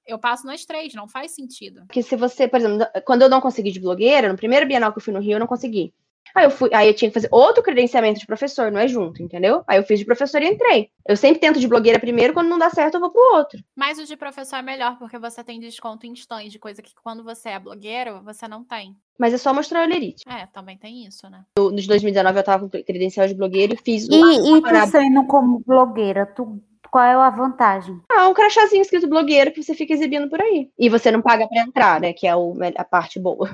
eu passo nas três, não faz sentido. Porque se você, por exemplo, quando eu não consegui de blogueira, no primeiro Bienal que eu fui no Rio, eu não consegui. Aí eu fui, aí eu tinha que fazer outro credenciamento de professor, não é junto, entendeu? Aí eu fiz de professor e entrei. Eu sempre tento de blogueira primeiro, quando não dá certo, eu vou pro outro. Mas o de professor é melhor, porque você tem desconto em stand, coisa que quando você é blogueiro, você não tem. Mas é só mostrar o Olerite. É, também tem isso, né? No, de 2019 eu tava com credencial de blogueira e fiz E, e Para- tu sendo como blogueira, tu, qual é a vantagem? ah, um crachazinho escrito blogueira que você fica exibindo por aí. E você não paga pra entrar, né? Que é o, a parte boa.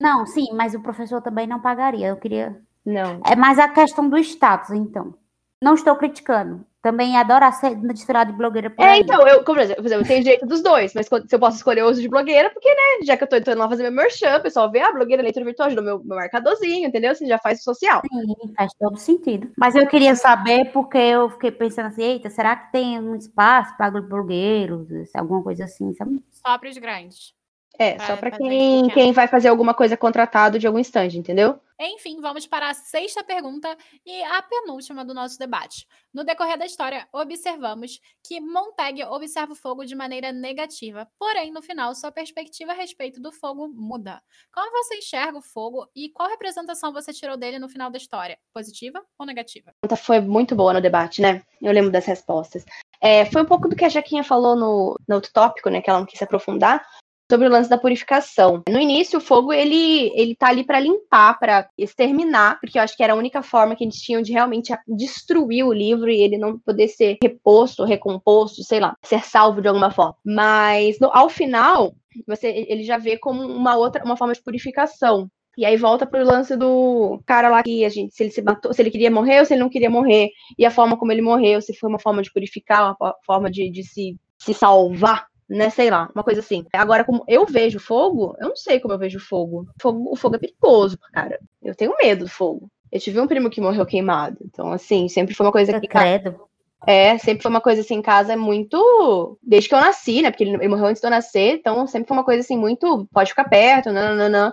Não, sim, mas o professor também não pagaria. Eu queria. Não. É mais a questão do status, então. Não estou criticando. Também adoro ser desfilado de blogueira por É, aí. então, eu, como por exemplo, eu tenho direito dos dois, mas quando- se eu posso escolher os de blogueira, porque, né, já que eu tô tentando lá fazer meu merchan, o pessoal vê, ah, blogueira, leitura virtual, ajuda meu, meu marcadorzinho, entendeu? Você já faz o social. Sim, faz todo sentido. Mas eu queria saber porque eu fiquei pensando assim, eita, será que tem um espaço para blogueiros, alguma coisa assim, sabe? Só para os grandes. É, Pra só pra fazer quem, pequeno. quem vai fazer alguma coisa contratado de algum stand, entendeu? Enfim, vamos para a sexta pergunta e a penúltima do nosso debate. No decorrer da história, observamos que Montag observa o fogo de maneira negativa, porém, no final, sua perspectiva a respeito do fogo muda. Como você enxerga o fogo e qual representação você tirou dele no final da história? Positiva ou negativa? A pergunta foi muito boa no debate, né? Eu lembro das respostas. É, foi um pouco do que a Jaquinha falou no, no outro tópico, né? Que ela não quis se aprofundar, sobre o lance da purificação. No início, o fogo, ele, ele tá ali para limpar, para exterminar, porque eu acho que era a única forma que eles tinham de realmente destruir o livro e ele não poder ser reposto, recomposto, sei lá, ser salvo de alguma forma. Mas, no- ao final, você, ele já vê como uma outra, uma forma de purificação. E aí volta pro lance do cara lá que a gente, se ele se matou, se ele queria morrer ou se ele não queria morrer, e a forma como ele morreu, se foi uma forma de purificar, uma fo- forma de, de se, se salvar, né? Sei lá, uma coisa assim. Agora, como eu vejo fogo, eu não sei como eu vejo fogo. Fogo o fogo é perigoso, cara. Eu tenho medo do fogo. Eu tive um primo que morreu queimado. Então, assim, sempre foi uma coisa que. Credo. É, sempre foi uma coisa assim em casa muito. Desde que eu nasci, né? Porque ele, ele morreu antes de eu nascer, então sempre foi uma coisa assim muito. Pode ficar perto, nananã.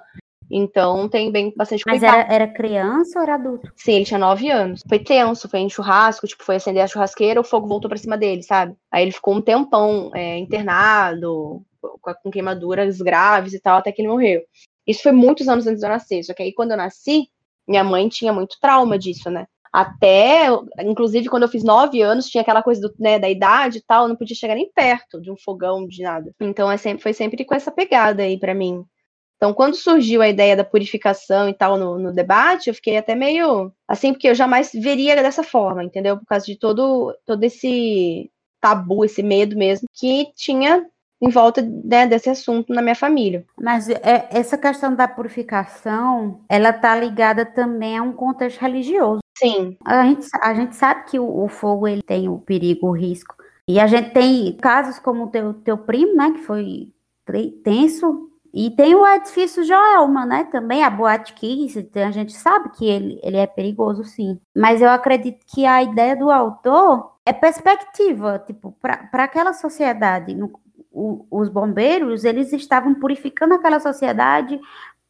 Então tem bem bastante Mas cuidado. era, era criança ou era adulto? Sim, ele tinha nove anos. Foi tenso, foi em churrasco, tipo, foi acender a churrasqueira, o fogo voltou pra cima dele, sabe? Aí ele ficou um tempão é, internado, com, queimaduras graves e tal, até que ele morreu. Isso foi muitos anos antes de eu nascer. Só que aí, quando eu nasci, minha mãe tinha muito trauma disso, né? Até, inclusive, quando eu fiz nove anos, tinha aquela coisa do, né, da idade e tal, eu não podia chegar nem perto de um fogão, de nada. Então, é sempre, foi sempre com essa pegada aí pra mim. Então, quando surgiu a ideia da purificação e tal no, no debate, eu fiquei até meio assim, porque eu jamais veria dessa forma, entendeu? Por causa de todo, todo esse tabu, esse medo mesmo que tinha em volta né, desse assunto na minha família. Mas é, essa questão da purificação, ela tá ligada também a um contexto religioso. Sim, A gente, a gente sabe que o, o fogo ele tem o perigo, o risco. E a gente tem casos como o teu, teu primo, né, que foi tenso. E tem o edifício Joelma, né, também, a Boate Kiss, então a gente sabe que ele, ele é perigoso, sim. Mas eu acredito que a ideia do autor é perspectiva, tipo, para aquela sociedade, no, o, os bombeiros, eles estavam purificando aquela sociedade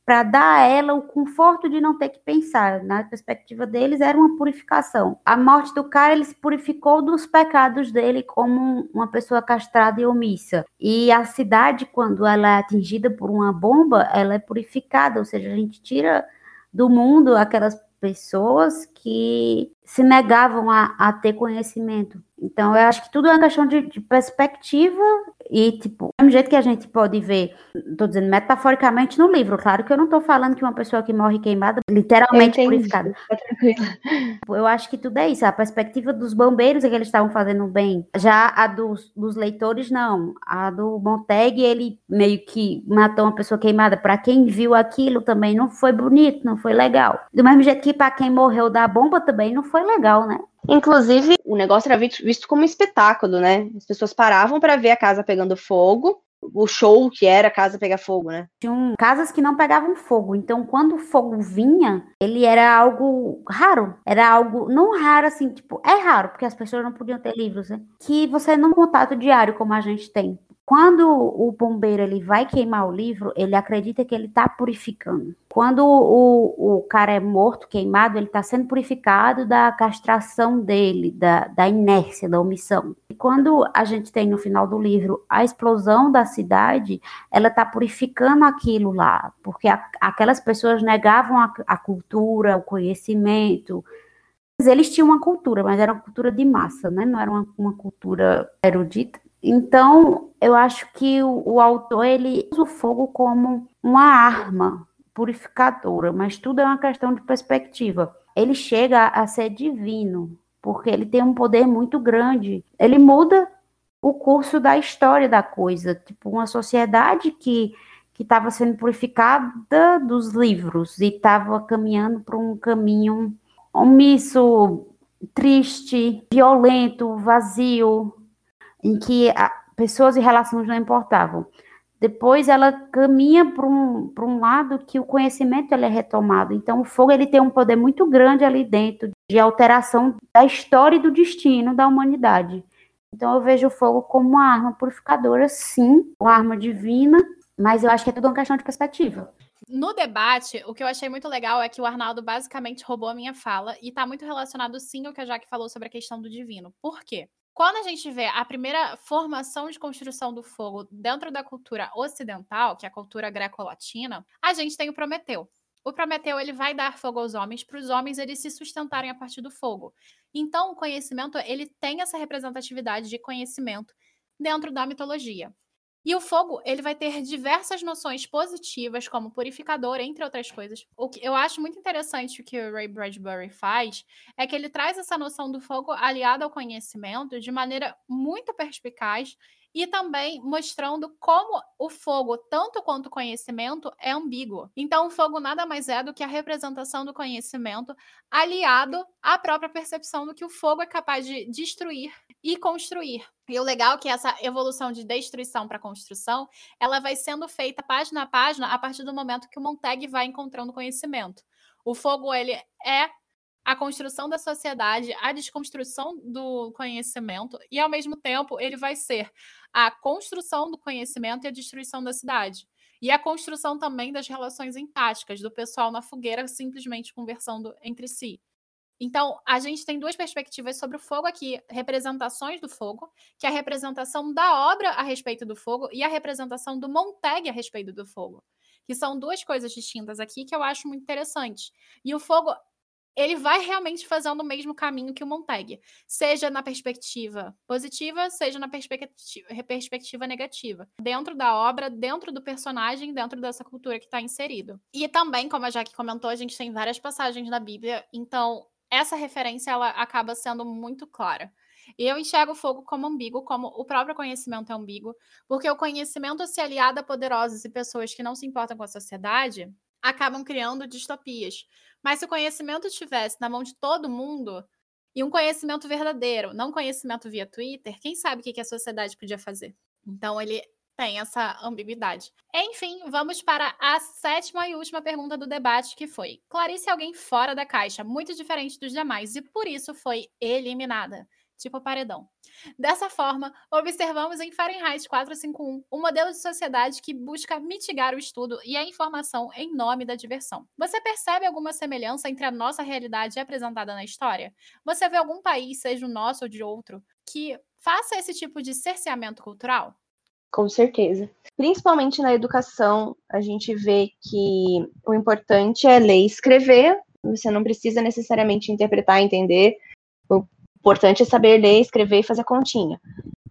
para dar a ela o conforto de não ter que pensar. Na perspectiva deles, era uma purificação. A morte do cara, ele se purificou dos pecados dele como uma pessoa castrada e omissa. E a cidade, quando ela é atingida por uma bomba, ela é purificada, ou seja, a gente tira do mundo aquelas pessoas que se negavam a, a ter conhecimento. Então, eu acho que tudo é uma questão de, de perspectiva e, tipo, do jeito que a gente pode ver, estou dizendo metaforicamente no livro, claro que eu não estou falando que uma pessoa que morre queimada, literalmente purificada. Tá eu acho que tudo é isso. A perspectiva dos bombeiros é que eles estavam fazendo bem. Já a dos, dos leitores, não. A do Monteg, ele meio que matou uma pessoa queimada. Para quem viu aquilo também não foi bonito, não foi legal. Do mesmo jeito que para quem morreu da bomba também não foi legal, né? Inclusive, o negócio era visto como um espetáculo, né? As pessoas paravam para ver a casa pegando fogo, o show que era a casa pegar fogo, né? Tinham casas que não pegavam fogo, então quando o fogo vinha, ele era algo raro, era algo não raro assim, tipo, é raro, porque as pessoas não podiam ter livros, né? Que você não contato diário como a gente tem. Quando o bombeiro ele vai queimar o livro, ele acredita que ele está purificando. Quando o, o cara é morto, queimado, ele está sendo purificado da castração dele, da, da inércia, da omissão. E quando a gente tem no final do livro a explosão da cidade, ela está purificando aquilo lá, porque a, aquelas pessoas negavam a, a cultura, o conhecimento, eles tinham uma cultura, mas era uma cultura de massa, né? Não era uma, uma cultura erudita. Então, eu acho que o, o, autor ele usa o fogo como uma arma purificadora, mas tudo é uma questão de perspectiva. Ele chega a ser divino, porque ele tem um poder muito grande. Ele muda o curso da história da coisa, tipo uma sociedade que que estava sendo purificada dos livros e estava caminhando para um caminho omisso, triste, violento, vazio, em que a, pessoas e relações não importavam. Depois ela caminha para um, um lado que o conhecimento ele é retomado. Então o fogo ele tem um poder muito grande ali dentro de alteração da história e do destino da humanidade. Então eu vejo o fogo como uma arma purificadora, sim, uma arma divina, mas eu acho que é tudo uma questão de perspectiva. No debate, o que eu achei muito legal é que o Arnaldo basicamente roubou a minha fala e está muito relacionado sim ao que a Jaque falou sobre a questão do divino. Por quê? Quando a gente vê a primeira formação de construção do fogo dentro da cultura ocidental, que é a cultura greco-latina, a gente tem o Prometeu. O Prometeu ele vai dar fogo aos homens para os homens eles se sustentarem a partir do fogo. Então, o conhecimento ele tem essa representatividade de conhecimento dentro da mitologia. E o fogo, ele vai ter diversas noções positivas, como purificador, entre outras coisas. O que eu acho muito interessante o que o Ray Bradbury faz é que ele traz essa noção do fogo aliada ao conhecimento de maneira muito perspicaz e também mostrando como o fogo, tanto quanto o conhecimento, é ambíguo. Então, o fogo nada mais é do que a representação do conhecimento aliado à própria percepção do que o fogo é capaz de destruir e construir. E o legal é que essa evolução de destruição para construção, ela vai sendo feita página a página a partir do momento que o Montag vai encontrando conhecimento. O fogo ele é a construção da sociedade, a desconstrução do conhecimento, e ao mesmo tempo ele vai ser a construção do conhecimento e a destruição da cidade. E a construção também das relações empáticas, do pessoal na fogueira simplesmente conversando entre si. Então, a gente tem duas perspectivas sobre o fogo aqui: representações do fogo, que é a representação da obra a respeito do fogo, e a representação do Montag a respeito do fogo. Que são duas coisas distintas aqui que eu acho muito interessante. E o fogo ele vai realmente fazendo o mesmo caminho que o Montag, seja na perspectiva positiva, seja na perspectiva, perspectiva negativa, dentro da obra, dentro do personagem, dentro dessa cultura que está inserido. E também, como a Jaque comentou, a gente tem várias passagens na Bíblia, então essa referência ela acaba sendo muito clara. E eu enxergo o fogo como ambíguo, como o próprio conhecimento é ambíguo, porque o conhecimento se aliado a poderosos e pessoas que não se importam com a sociedade acabam criando distopias. Mas se o conhecimento estivesse na mão de todo mundo, e um conhecimento verdadeiro, não conhecimento via Twitter, quem sabe o que a sociedade podia fazer? Então ele tem essa ambiguidade. Enfim, vamos para a sétima e última pergunta do debate, que foi: Clarice é alguém fora da caixa, muito diferente dos demais, e por isso foi eliminada. Tipo paredão. Dessa forma, observamos em Fahrenheit 451 um modelo de sociedade que busca mitigar o estudo e a informação em nome da diversão. Você percebe alguma semelhança entre a nossa realidade apresentada na história? Você vê algum país, seja o nosso ou de outro, que faça esse tipo de cerceamento cultural? Com certeza. Principalmente na educação, a gente vê que o importante é ler e escrever. Você não precisa necessariamente interpretar, entender. Importante é saber ler, escrever e fazer continha.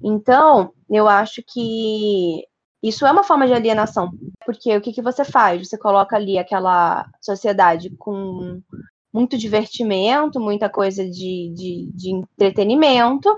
Então, eu acho que isso é uma forma de alienação, porque o que, que você faz? Você coloca ali aquela sociedade com muito divertimento, muita coisa de, de, de entretenimento,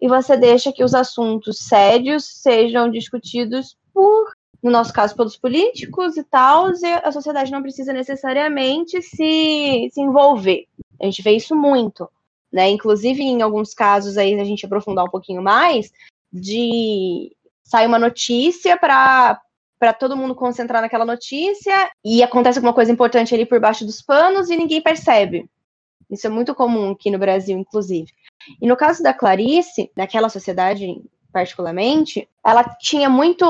e você deixa que os assuntos sérios sejam discutidos por, no nosso caso, pelos políticos e tal, e a sociedade não precisa necessariamente se, se envolver. A gente vê isso muito, né? Inclusive, em alguns casos aí, a gente aprofundar um pouquinho mais, de sai uma notícia para para todo mundo concentrar naquela notícia e acontece alguma coisa importante ali por baixo dos panos e ninguém percebe. Isso é muito comum aqui no Brasil, inclusive. E no caso da Clarice, daquela sociedade particularmente, ela tinha muito.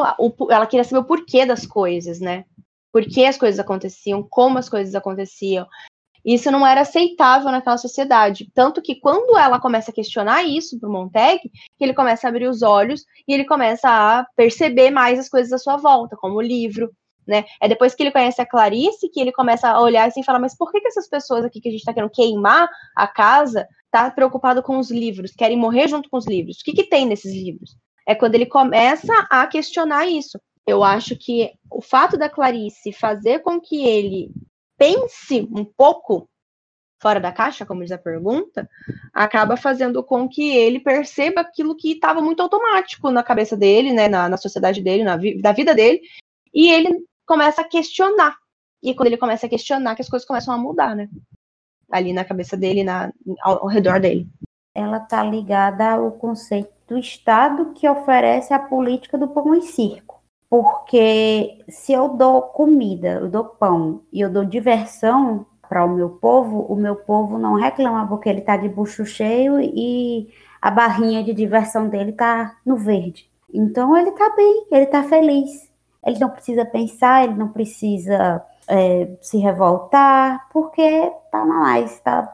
Ela queria saber o porquê das coisas, né? Por que as coisas aconteciam, como as coisas aconteciam. Isso não era aceitável naquela sociedade. Tanto que quando ela começa a questionar isso para o Montag, ele começa a abrir os olhos e ele começa a perceber mais as coisas à sua volta, como o livro, né? É depois que ele conhece a Clarice que ele começa a olhar assim e falar, mas por que, que essas pessoas aqui que a gente está querendo queimar a casa tá preocupado com os livros, querem morrer junto com os livros? O que, que tem nesses livros? É quando ele começa a questionar isso. Eu acho que o fato da Clarice fazer com que ele pense um pouco fora da caixa, como diz a pergunta, acaba fazendo com que ele perceba aquilo que estava muito automático na cabeça dele, né, na, na sociedade dele, na, vi vida dele, e ele começa a questionar. E quando ele começa a questionar, que as coisas começam a mudar, né? Ali na cabeça dele, na, ao, ao redor dele. Ela está ligada ao conceito do Estado que oferece a política do pão e circo. Porque se eu dou comida, eu dou pão e eu dou diversão para o meu povo, o meu povo não reclama porque ele está de bucho cheio e a barrinha de diversão dele está no verde. Então ele está bem, ele está feliz. Ele não precisa pensar, ele não precisa é, se revoltar, porque tá mais, tá,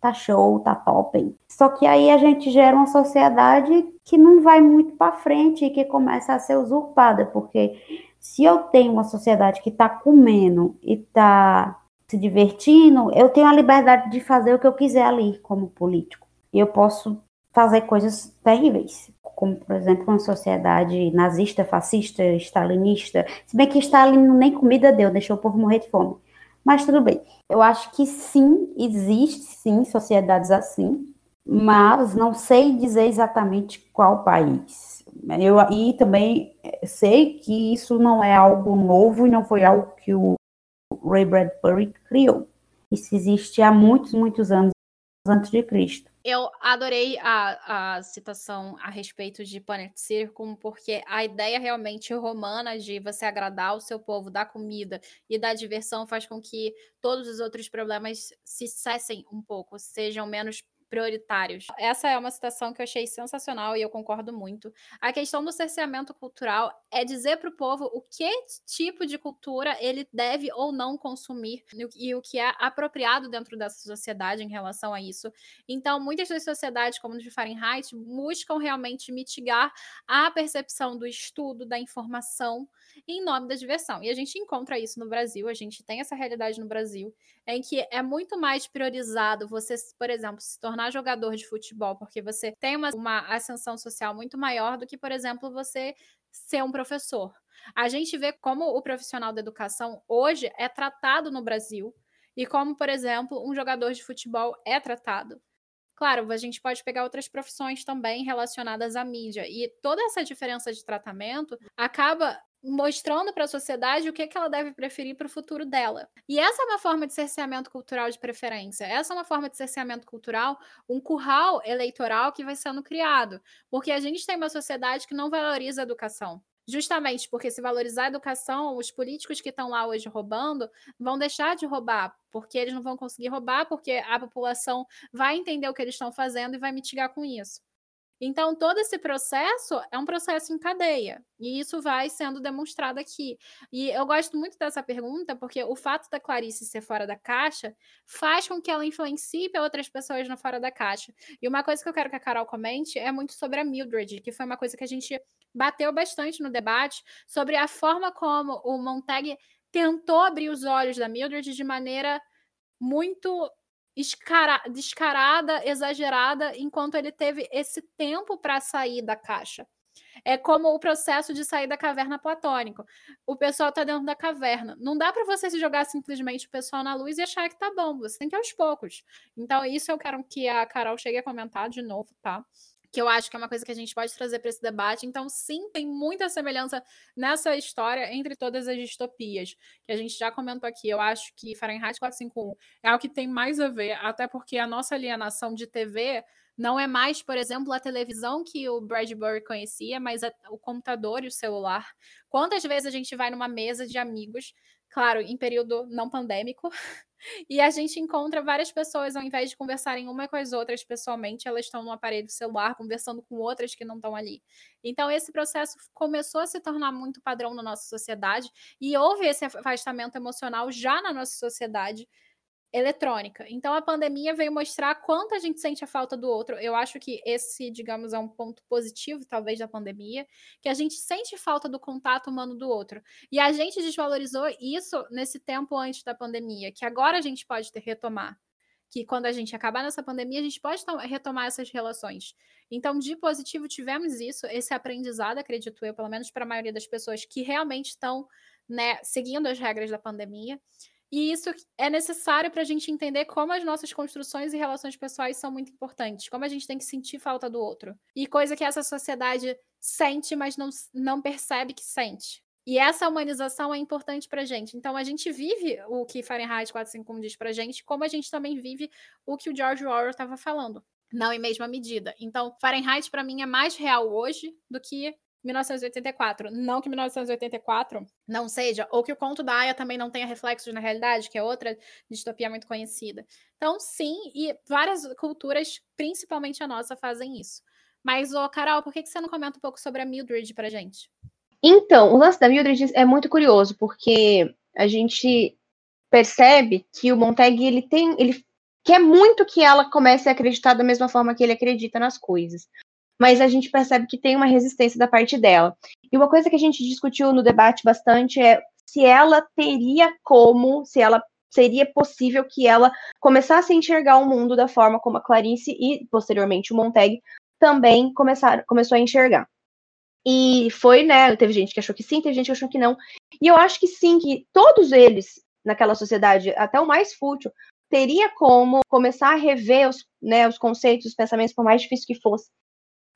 tá show, tá top. Só que aí a gente gera uma sociedade que não vai muito para frente e que começa a ser usurpada, porque se eu tenho uma sociedade que está comendo e está se divertindo, eu tenho a liberdade de fazer o que eu quiser ali como político. E eu posso fazer coisas terríveis como, por exemplo, uma sociedade nazista, fascista, stalinista. Se bem que Stalin nem comida deu, deixou o povo morrer de fome. Mas tudo bem. Eu acho que sim, existe sim sociedades assim, mas não sei dizer exatamente qual país. Eu e também sei que isso não é algo novo e não foi algo que o Ray Bradbury criou. Isso existe há muitos, muitos anos antes de Cristo. Eu adorei a, a citação a respeito de Planet Circum, porque a ideia realmente romana de você agradar o seu povo, dar comida e dar diversão faz com que todos os outros problemas se cessem um pouco, sejam menos prioritários. Essa é uma citação que eu achei sensacional e eu concordo muito. A questão do cerceamento cultural é dizer para o povo o que tipo de cultura ele deve ou não consumir e o que é apropriado dentro dessa sociedade em relação a isso. Então, muitas das sociedades, como de Fahrenheit, buscam realmente mitigar a percepção do estudo, da informação, em nome da diversão. E a gente encontra isso no Brasil, a gente tem essa realidade no Brasil, em que é muito mais priorizado você, por exemplo, se tornar jogador de futebol, porque você tem uma, uma ascensão social muito maior do que, por exemplo, você ser um professor. A gente vê como o profissional da educação hoje é tratado no Brasil e como, por exemplo, um jogador de futebol é tratado. Claro, a gente pode pegar outras profissões também relacionadas à mídia. E toda essa diferença de tratamento acaba mostrando para a sociedade o que, que ela deve preferir para o futuro dela. E essa é uma forma de cerceamento cultural de preferência. Essa é uma forma de cerceamento cultural, um curral eleitoral que vai sendo criado. Porque a gente tem uma sociedade que não valoriza a educação. Justamente porque se valorizar a educação, os políticos que estão lá hoje roubando vão deixar de roubar, porque eles não vão conseguir roubar, porque a população vai entender o que eles estão fazendo e vai mitigar com isso. Então, todo esse processo é um processo em cadeia, e isso vai sendo demonstrado aqui. E eu gosto muito dessa pergunta, porque o fato da Clarice ser fora da caixa faz com que ela influencie outras pessoas na fora da caixa. E uma coisa que eu quero que a Carol comente é muito sobre a Mildred, que foi uma coisa que a gente bateu bastante no debate, sobre a forma como o Montag tentou abrir os olhos da Mildred de maneira muito escara, descarada, exagerada, enquanto ele teve esse tempo para sair da caixa. É como o processo de sair da caverna platônico. O pessoal está dentro da caverna. Não dá para você se jogar simplesmente o pessoal na luz e achar que tá bom. Você tem que ir aos poucos. Então, isso eu quero que a Carol chegue a comentar de novo, tá? Que eu acho que é uma coisa que a gente pode trazer para esse debate. Então, sim, tem muita semelhança nessa história entre todas as distopias, que a gente já comentou aqui. Eu acho que Fahrenheit 451 é o que tem mais a ver, até porque a nossa alienação de TV não é mais, por exemplo, a televisão que o Bradbury conhecia, mas o computador e o celular. Quantas vezes a gente vai numa mesa de amigos, claro, em período não pandêmico, e a gente encontra várias pessoas, ao invés de conversarem uma com as outras pessoalmente, elas estão no aparelho celular conversando com outras que não estão ali. Então, esse processo começou a se tornar muito padrão na nossa sociedade e houve esse afastamento emocional já na nossa sociedade eletrônica. Então a pandemia veio mostrar quanto a gente sente a falta do outro. Eu acho que esse, digamos, é um ponto positivo, talvez, da pandemia, que a gente sente falta do contato humano do outro. E a gente desvalorizou isso nesse tempo antes da pandemia, que agora a gente pode ter retomar. Que quando a gente acabar nessa pandemia, a gente pode retomar essas relações. Então, de positivo, tivemos isso, esse aprendizado, acredito eu, pelo menos para a maioria das pessoas que realmente estão né, seguindo as regras da pandemia. E isso é necessário para a gente entender como as nossas construções e relações pessoais são muito importantes, como a gente tem que sentir falta do outro. E coisa que essa sociedade sente, mas não, não percebe que sente. E essa humanização é importante para a gente. Então, a gente vive o que Fahrenheit 451 diz para a gente, como a gente também vive o que o George Orwell estava falando. Não em mesma medida. Então, Fahrenheit, para mim, é mais real hoje do que 1984. Não que 1984 não seja, ou que o conto da Aya também não tenha reflexos na realidade, que é outra distopia muito conhecida. Então, sim, e várias culturas, principalmente a nossa, fazem isso. Mas, ô, Carol, por que, que você não comenta um pouco sobre a Mildred pra gente? Então, o lance da Mildred é muito curioso, porque a gente percebe que o Montag, ele tem, ele quer muito que ela comece a acreditar da mesma forma que ele acredita nas coisas mas a gente percebe que tem uma resistência da parte dela. E uma coisa que a gente discutiu no debate bastante é se ela teria como, se ela seria possível que ela começasse a enxergar o mundo da forma como a Clarice e posteriormente o Montag também começaram, começou a enxergar. E foi, né? Teve gente que achou que sim, teve gente que achou que não. E eu acho que sim, que todos eles naquela sociedade, até o mais fútil, teria como começar a rever os, né, os conceitos, os pensamentos, por mais difícil que fosse,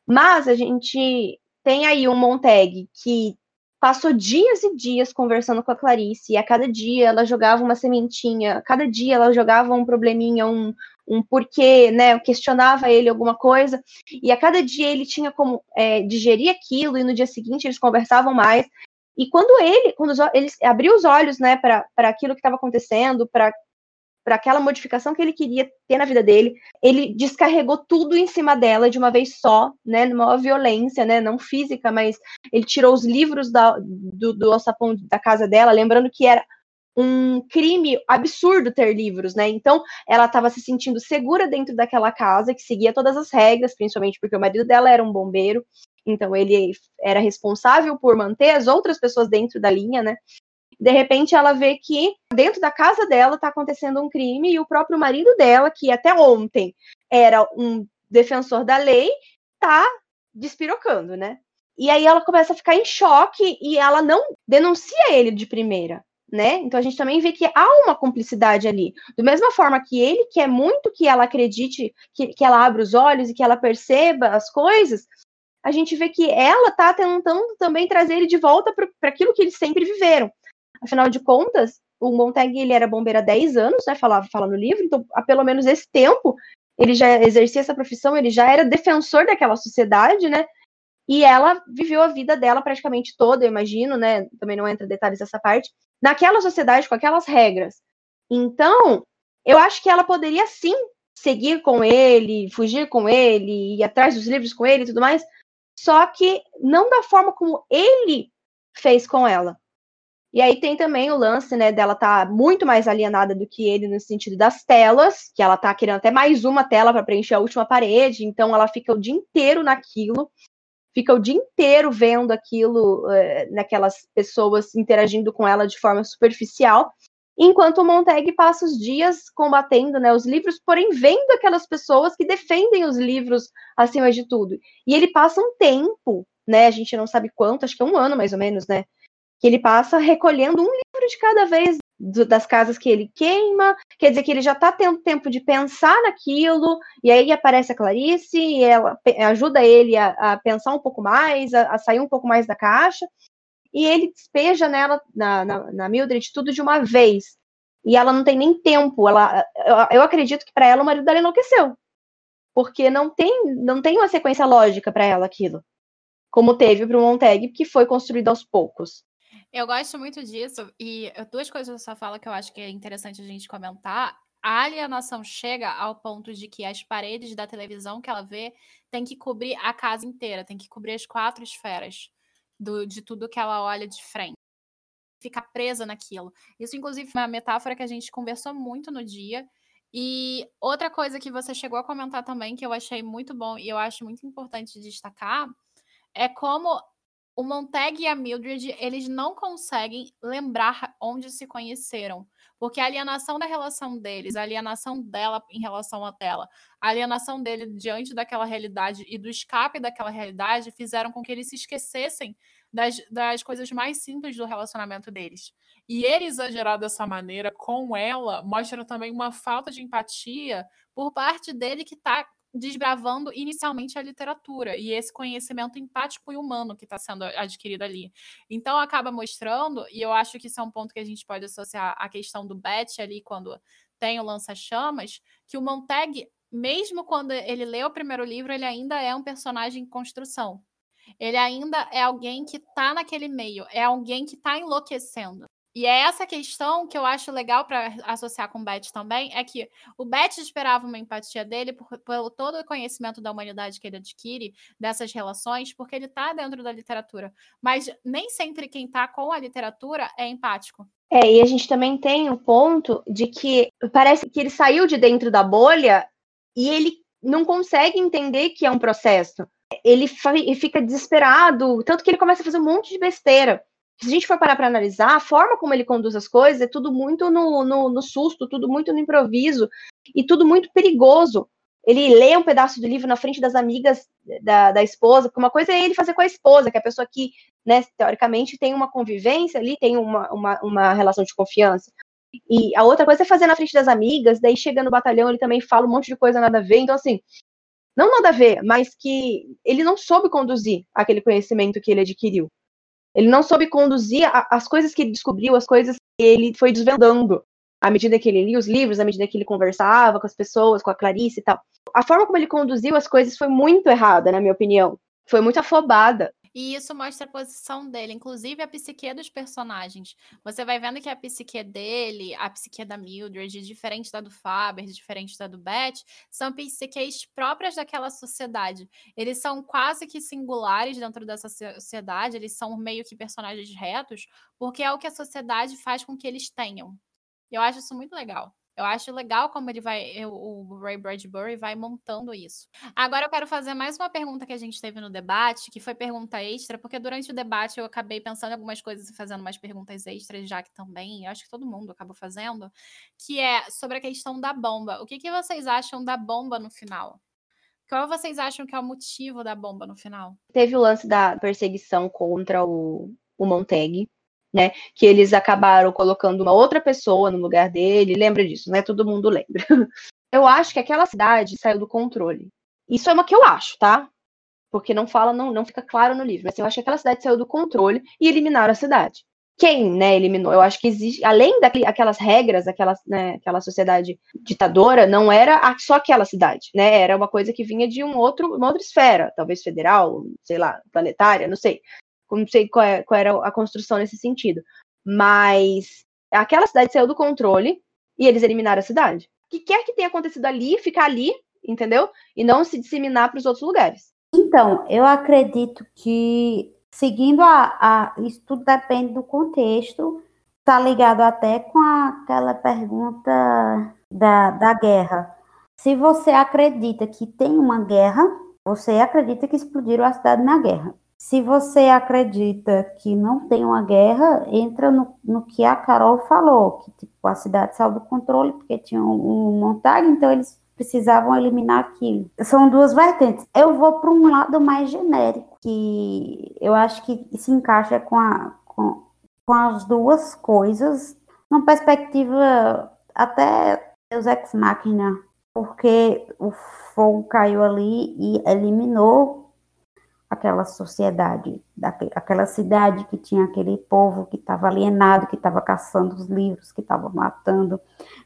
mas a gente tem aí um Montag que passou dias e dias conversando com a Clarice, e a cada dia ela jogava uma sementinha, a cada dia ela jogava um probleminha, um, um porquê, né, questionava ele alguma coisa, e a cada dia ele tinha como é, digerir aquilo, e no dia seguinte eles conversavam mais, e quando ele, quando ele abriu os olhos, né, para aquilo que estava acontecendo, para para aquela modificação que ele queria ter na vida dele, ele descarregou tudo em cima dela de uma vez só, né, numa violência, né, não física, mas ele tirou os livros da, do, do alçapão da casa dela, lembrando que era um crime absurdo ter livros, né? Então, ela estava se sentindo segura dentro daquela casa, que seguia todas as regras, principalmente porque o marido dela era um bombeiro, então ele era responsável por manter as outras pessoas dentro da linha, né? De repente ela vê que dentro da casa dela está acontecendo um crime e o próprio marido dela, que até ontem era um defensor da lei, está despirocando, né? E aí ela começa a ficar em choque e ela não denuncia ele de primeira, né? Então a gente também vê que há uma cumplicidade ali. Da mesma forma que ele quer muito que ela acredite, que, que ela abra os olhos e que ela perceba as coisas, a gente vê que ela está tentando também trazer ele de volta para aquilo que eles sempre viveram. Afinal de contas, o Montag ele era bombeiro há 10 anos, né? Falava, fala no livro, então há pelo menos esse tempo ele já exercia essa profissão, ele já era defensor daquela sociedade, né? E ela viveu a vida dela praticamente toda, eu imagino, né? Também não entra detalhes dessa parte, naquela sociedade com aquelas regras. Então, eu acho que ela poderia sim seguir com ele, fugir com ele, ir atrás dos livros com ele e tudo mais, só que não da forma como ele fez com ela. E aí tem também o lance, né, dela tá muito mais alienada do que ele no sentido das telas, que ela tá querendo até mais uma tela para preencher a última parede, então ela fica o dia inteiro naquilo, fica o dia inteiro vendo aquilo, é, naquelas pessoas interagindo com ela de forma superficial, enquanto o Montag passa os dias combatendo né, os livros, porém vendo aquelas pessoas que defendem os livros acima de tudo. E ele passa um tempo, né, a gente não sabe quanto, acho que é um ano mais ou menos, né, que ele passa recolhendo um livro de cada vez do, das casas que ele queima, quer dizer que ele já está tendo tempo de pensar naquilo, e aí aparece a Clarice, e ela ajuda ele a, a pensar um pouco mais, a, a, sair um pouco mais da caixa, e ele despeja nela, na, na, na Mildred, tudo de uma vez. E ela não tem nem tempo. Ela, eu, eu acredito que para ela o marido dela enlouqueceu. Porque não tem, não tem uma sequência lógica para ela aquilo. Como teve para o Montag, que foi construído aos poucos. Eu gosto muito disso, e duas coisas da sua fala que eu acho que é interessante a gente comentar. A alienação chega ao ponto de que as paredes da televisão que ela vê tem que cobrir a casa inteira, tem que cobrir as quatro esferas do, de tudo que ela olha de frente. Ficar presa naquilo. Isso, inclusive, é uma metáfora que a gente conversou muito no dia. E outra coisa que você chegou a comentar também, que eu achei muito bom e eu acho muito importante destacar, é como o Montag e a Mildred, eles não conseguem lembrar onde se conheceram, porque a alienação da relação deles, a alienação dela em relação a dela, a alienação dele diante daquela realidade e do escape daquela realidade fizeram com que eles se esquecessem das, das coisas mais simples do relacionamento deles. E ele exagerar dessa maneira com ela mostra também uma falta de empatia por parte dele que está desbravando inicialmente a literatura e esse conhecimento empático e humano que está sendo adquirido ali. Então acaba mostrando, e eu acho que isso é um ponto que a gente pode associar à questão do Beth ali quando tem o lança-chamas, que o Montag, mesmo quando ele lê o primeiro livro, ele ainda é um personagem em construção. Ele ainda é alguém que está naquele meio, é alguém que está enlouquecendo. E é essa questão que eu acho legal para associar com o Beth também, é que o Beth esperava uma empatia dele por, pelo todo o conhecimento da humanidade que ele adquire dessas relações, porque ele está dentro da literatura. Mas nem sempre quem está com a literatura é empático. É, e a gente também tem o ponto de que parece que ele saiu de dentro da bolha e ele não consegue entender que é um processo. Ele fica desesperado, tanto que ele começa a fazer um monte de besteira se a gente for parar para analisar, a forma como ele conduz as coisas é tudo muito no, no, no, susto, tudo muito no improviso e tudo muito perigoso. Ele lê um pedaço do livro na frente das amigas da, da esposa, porque uma coisa é ele fazer com a esposa, que é a pessoa que, né, teoricamente, tem uma convivência ali, tem uma, uma, uma relação de confiança. E a outra coisa é fazer na frente das amigas, daí chega no batalhão, ele também fala um monte de coisa nada a ver. Então, assim, não nada a ver, mas que ele não soube conduzir aquele conhecimento que ele adquiriu. Ele não soube conduzir a, as coisas que ele descobriu, as coisas que ele foi desvendando à medida que ele lia os livros, à medida que ele conversava com as pessoas, com a Clarice e tal. A forma como ele conduziu as coisas foi muito errada, na minha opinião. Foi muito afobada. E isso mostra a posição dele, inclusive a psique dos personagens. Você vai vendo que a psique dele, a psique da Mildred, diferente da do Faber, diferente da do Beth, são psiques próprias daquela sociedade. Eles são quase que singulares dentro dessa sociedade, eles são meio que personagens retos, porque é o que a sociedade faz com que eles tenham. Eu acho isso muito legal. Eu acho legal como ele vai, o Ray Bradbury vai montando isso. Agora eu quero fazer mais uma pergunta que a gente teve no debate, que foi pergunta extra, porque durante o debate eu acabei pensando em algumas coisas e fazendo mais perguntas extras, já que também, eu acho que todo mundo acabou fazendo, que é sobre a questão da bomba. O que, que vocês acham da bomba no final? Qual vocês acham que é o motivo da bomba no final? Teve o lance da perseguição contra o, o Montag, né? Que eles acabaram colocando uma outra pessoa no lugar dele. Lembra disso, né? Todo mundo lembra. Eu acho que aquela cidade saiu do controle. Isso é uma que eu acho, tá? Porque não fala, não, não fica claro no livro. Mas eu acho que aquela cidade saiu do controle e eliminaram a cidade. Quem, né, eliminou? Eu acho que existe, além daquelas regras, aquela, né, aquela sociedade ditadora, não era só aquela cidade, né? Era uma coisa que vinha de um outro, uma outra esfera, talvez federal, sei lá, planetária, não sei não sei qual, é, qual, era a construção nesse sentido. Mas aquela cidade saiu do controle e eles eliminaram a cidade. que quer que tenha acontecido ali, ficar ali, entendeu? E não se disseminar para os outros lugares. Então, eu acredito que, seguindo a, a. Isso tudo depende do contexto, está ligado até com aquela pergunta da, da guerra. Se você acredita que tem uma guerra, você acredita que explodiram a cidade na guerra. Se você acredita que não tem uma guerra, entra no, no que a Carol falou, que tipo, a cidade saiu do controle porque tinha um, um então eles precisavam eliminar aquilo. São duas vertentes. Eu vou para um lado mais genérico, que eu acho que se encaixa com, a, com, com as duas coisas, numa perspectiva até Deus Ex Machina, porque o fogo caiu ali e eliminou aquela sociedade, aquela cidade que tinha aquele povo que estava alienado, que estava caçando os livros, que estava matando.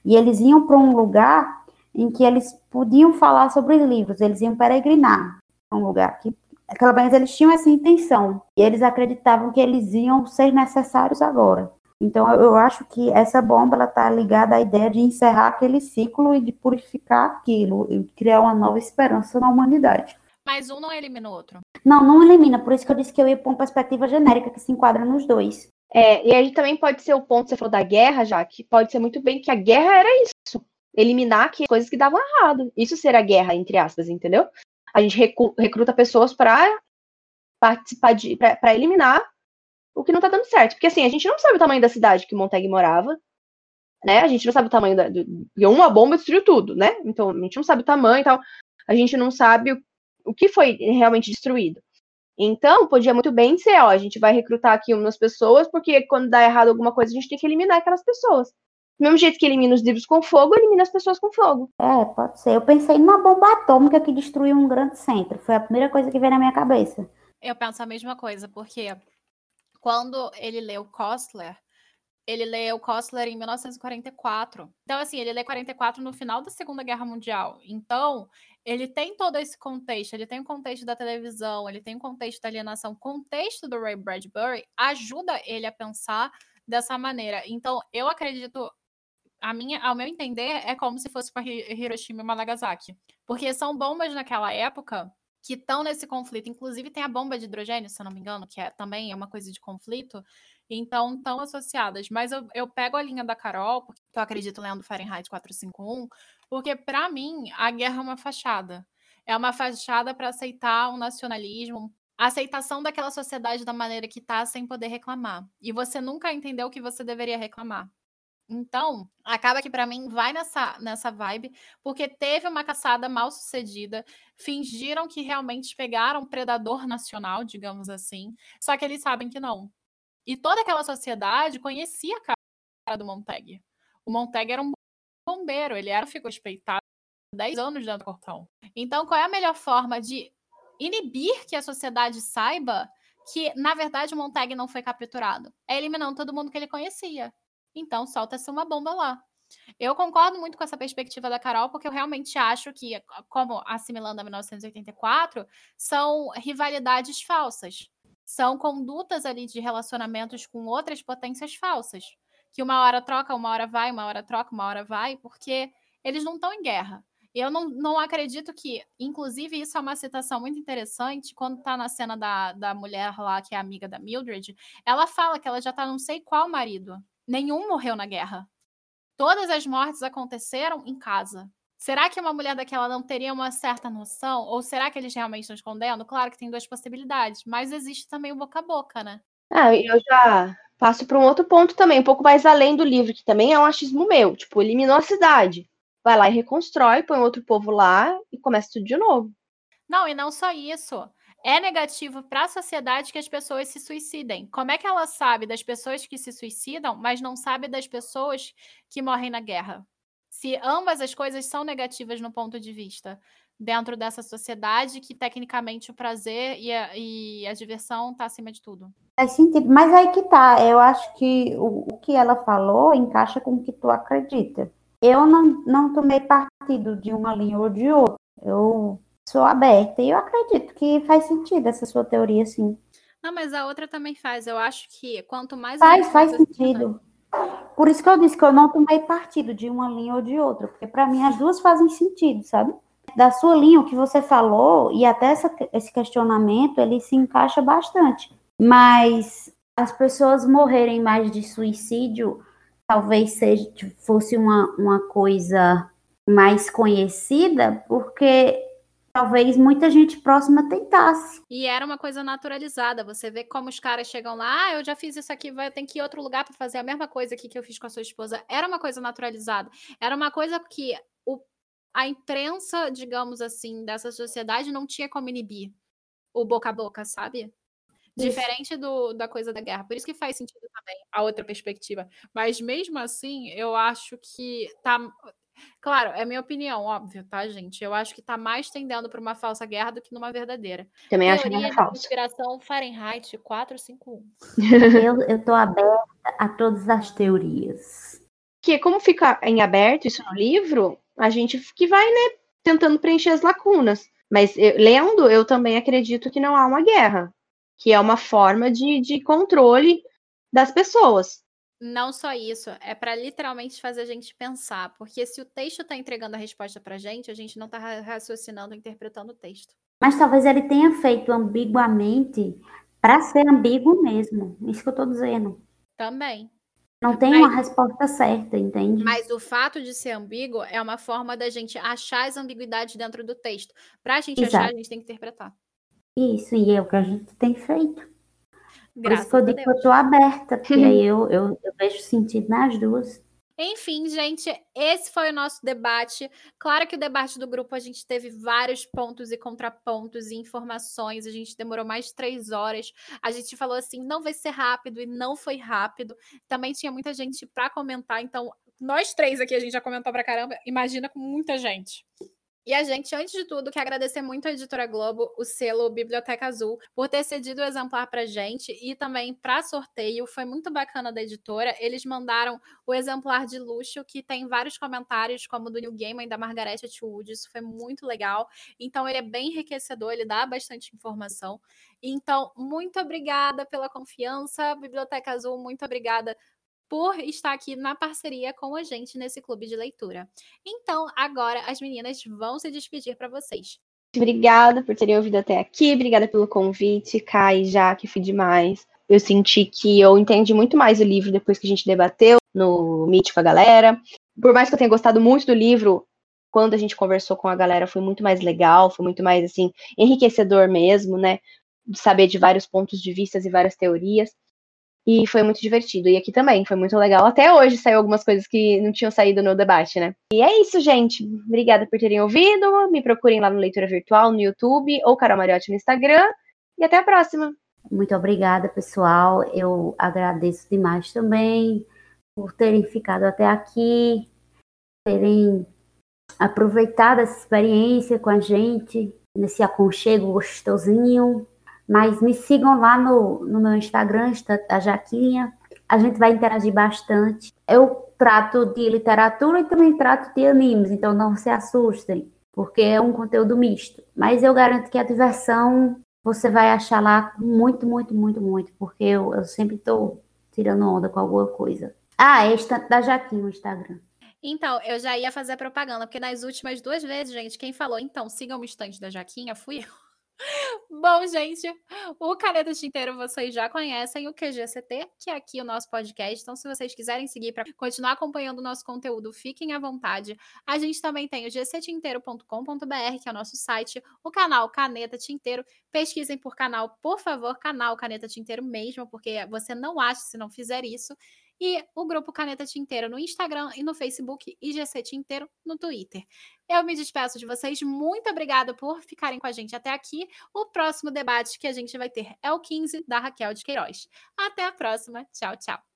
E eles iam para um lugar em que eles podiam falar sobre os livros, eles iam peregrinar, um lugar que pelo menos eles tinham essa intenção, e eles acreditavam que eles iam ser necessários agora. Então eu acho que essa bomba está ligada à ideia de encerrar aquele ciclo e de purificar aquilo, e criar uma nova esperança na humanidade. Mas um não elimina o outro. Não, não elimina. Por isso que eu disse que eu ia para uma perspectiva genérica que se enquadra nos dois. É, e aí também pode ser o ponto, você falou da guerra, já que pode ser muito bem que a guerra era isso. Eliminar que coisas que davam errado. Isso será guerra, entre aspas, entendeu? A gente recruta pessoas para participar de. para eliminar o que não tá dando certo. Porque assim, a gente não sabe o tamanho da cidade que Montag morava. Né? A gente não sabe o tamanho da. Do, uma bomba destruiu tudo, né? Então a gente não sabe o tamanho e tal. A gente não sabe o que foi realmente destruído. Então, podia muito bem ser, ó, a gente vai recrutar aqui umas pessoas, porque quando dá errado alguma coisa, a gente tem que eliminar aquelas pessoas. Do mesmo jeito que elimina os livros com fogo, elimina as pessoas com fogo. É, pode ser. Eu pensei numa bomba atômica que destruiu um grande centro. Foi a primeira coisa que veio na minha cabeça. Eu penso a mesma coisa, porque quando ele leu Kostler, ele leu Kostler em 1944. Então, assim, ele lê 44 no final da Segunda Guerra Mundial. Então, ele tem todo esse contexto, ele tem o contexto da televisão, ele tem o contexto da alienação, o contexto do Ray Bradbury ajuda ele a pensar dessa maneira. Então, eu acredito, a minha, ao meu entender, é como se fosse para Hiroshima e Nagasaki, porque são bombas naquela época que estão nesse conflito. Inclusive tem a bomba de hidrogênio, se eu não me engano, que é também é uma coisa de conflito. Então, estão associadas. Mas eu, eu pego a linha da Carol, porque eu acredito lendo Fahrenheit 451, porque, para mim, a guerra é uma fachada. É uma fachada para aceitar um nacionalismo, a aceitação daquela sociedade da maneira que está, sem poder reclamar. E você nunca entendeu o que você deveria reclamar. Então, acaba que para mim vai nessa, nessa vibe, porque teve uma caçada mal sucedida, fingiram que realmente pegaram um predador nacional, digamos assim, só que eles sabem que não. E toda aquela sociedade conhecia a cara do Montag. O Montag era um bombeiro, ele era, ficou respeitado 10 anos dentro do portão. Então, qual é a melhor forma de inibir que a sociedade saiba que, na verdade, o Montag não foi capturado? É eliminando todo mundo que ele conhecia. Então, solta-se uma bomba lá. Eu concordo muito com essa perspectiva da Carol, porque eu realmente acho que, como assimilando a 1984, são rivalidades falsas. São condutas ali de relacionamentos com outras potências falsas que uma hora troca, uma hora vai, uma hora troca, uma hora vai, porque eles não estão em guerra. Eu não, não acredito que, inclusive, isso é uma citação muito interessante, quando tá na cena da, da mulher lá, que é amiga da Mildred, ela fala que ela já tá não sei qual marido. Nenhum morreu na guerra. Todas as mortes aconteceram em casa. Será que uma mulher daquela não teria uma certa noção? Ou será que eles realmente estão escondendo? Claro que tem duas possibilidades, mas existe também o boca a boca, né? Ah, eu já passo para um outro ponto também, um pouco mais além do livro, que também é um achismo meu. Tipo, eliminou a cidade. Vai lá e reconstrói, põe outro povo lá e começa tudo de novo. Não, e não só isso. É negativo para a sociedade que as pessoas se suicidem. Como é que ela sabe das pessoas que se suicidam, mas não sabe das pessoas que morrem na guerra? Se ambas as coisas são negativas no ponto de vista dentro dessa sociedade que tecnicamente o prazer e a, e a diversão está acima de tudo. Faz sentido, mas aí que tá, eu acho que o, o que ela falou encaixa com o que tu acredita. Eu não, não tomei partido de uma linha ou de outra. Eu sou aberta e eu acredito que faz sentido essa sua teoria, sim. Não, mas a outra também faz. Eu acho que quanto mais. Faz, faz sentido. por isso que eu disse que eu não tomei partido de uma linha ou de outra, porque para mim as duas fazem sentido, sabe? Da sua linha, o que você falou, e até essa, esse questionamento, ele se encaixa bastante. Mas as pessoas morrerem mais de suicídio talvez seja, fosse uma, uma coisa mais conhecida, porque talvez muita gente próxima tentasse. E era uma coisa naturalizada. Você vê como os caras chegam lá, ah, eu já fiz isso aqui, vai ter que ir outro lugar para fazer a mesma coisa aqui que eu fiz com a sua esposa. Era uma coisa naturalizada. Era uma coisa que a imprensa, digamos assim, dessa sociedade não tinha como inibir o boca a boca, sabe? Diferente do, da coisa da guerra. Por isso que faz sentido também a outra perspectiva. Mas mesmo assim, eu acho que tá Claro, é minha opinião, óbvio, tá, gente? Eu acho que tá mais tendendo para uma falsa guerra do que numa verdadeira. Também acho que é falsa. Inspiração Fahrenheit 451. eu, eu tô aberta a todas as teorias. Que como fica em aberto isso no livro, a gente que vai, né, tentando preencher as lacunas. Mas eu, lendo, eu também acredito que não há uma guerra, que é uma forma de, de controle das pessoas. Não só isso, é para literalmente fazer a gente pensar, porque se o texto está entregando a resposta para a gente, a gente não está raciocinando, interpretando o texto. Mas talvez ele tenha feito ambiguamente para ser ambíguo mesmo. Isso que eu estou dizendo. Também. Não tem mas, uma resposta certa, entende? Mas o fato de ser ambíguo é uma forma da gente achar as ambiguidades dentro do texto. Para a gente Exato. achar, a gente tem que interpretar. Isso, e é o que a gente tem feito. Por isso que eu digo que eu estou aberta, porque aí eu, eu, eu vejo sentido nas duas. Enfim, gente, esse foi o nosso debate. Claro que o debate do grupo a gente teve vários pontos e contrapontos e informações. A gente demorou mais de três horas. A gente falou assim, não vai ser rápido e não foi rápido. Também tinha muita gente para comentar. Então, nós três aqui a gente já comentou pra caramba. Imagina com muita gente. E a gente, antes de tudo, quer agradecer muito à Editora Globo, o selo Biblioteca Azul, por ter cedido o exemplar para gente e também para sorteio. Foi muito bacana da editora. Eles mandaram o exemplar de luxo, que tem vários comentários, como do New Gaiman da Margaret Atwood. Isso foi muito legal. Então, ele é bem enriquecedor, ele dá bastante informação. Então, muito obrigada pela confiança, Biblioteca Azul. Muito obrigada por estar aqui na parceria com a gente nesse clube de leitura. Então, agora as meninas vão se despedir para vocês. Obrigada por terem ouvido até aqui, obrigada pelo convite, Kai, já que fui demais. Eu senti que eu entendi muito mais o livro depois que a gente debateu no Meet com a galera. Por mais que eu tenha gostado muito do livro, quando a gente conversou com a galera foi muito mais legal, foi muito mais assim enriquecedor mesmo, né? De saber de vários pontos de vista e várias teorias. E foi muito divertido. E aqui também foi muito legal. Até hoje saiu algumas coisas que não tinham saído no debate, né? E é isso, gente. Obrigada por terem ouvido. Me procurem lá no Leitura Virtual, no YouTube, ou Carol Mariotti no Instagram. E até a próxima. Muito obrigada, pessoal. Eu agradeço demais também por terem ficado até aqui, terem aproveitado essa experiência com a gente, nesse aconchego gostosinho. Mas me sigam lá no, no meu Instagram, a Jaquinha. A gente vai interagir bastante. Eu trato de literatura e também trato de animes, então não se assustem, porque é um conteúdo misto. Mas eu garanto que a diversão você vai achar lá muito, muito, muito, muito, porque eu, eu sempre estou tirando onda com alguma coisa. Ah, é da Jaquinha o Instagram. Então, eu já ia fazer propaganda, porque nas últimas duas vezes, gente, quem falou, então, sigam o estante da Jaquinha, fui eu. Bom, gente, o Caneta Tinteiro vocês já conhecem, o QGCT, que é aqui o nosso podcast. Então, se vocês quiserem seguir para continuar acompanhando o nosso conteúdo, fiquem à vontade. A gente também tem o gctinteiro.com.br, que é o nosso site, o canal Caneta Tinteiro. Pesquisem por canal, por favor, canal Caneta Tinteiro mesmo, porque você não acha se não fizer isso e o grupo Caneta Tinteiro no Instagram e no Facebook e GC Tinteiro no Twitter. Eu me despeço de vocês. Muito obrigada por ficarem com a gente até aqui. O próximo debate que a gente vai ter é o 15 da Raquel de Queiroz. Até a próxima. Tchau, tchau.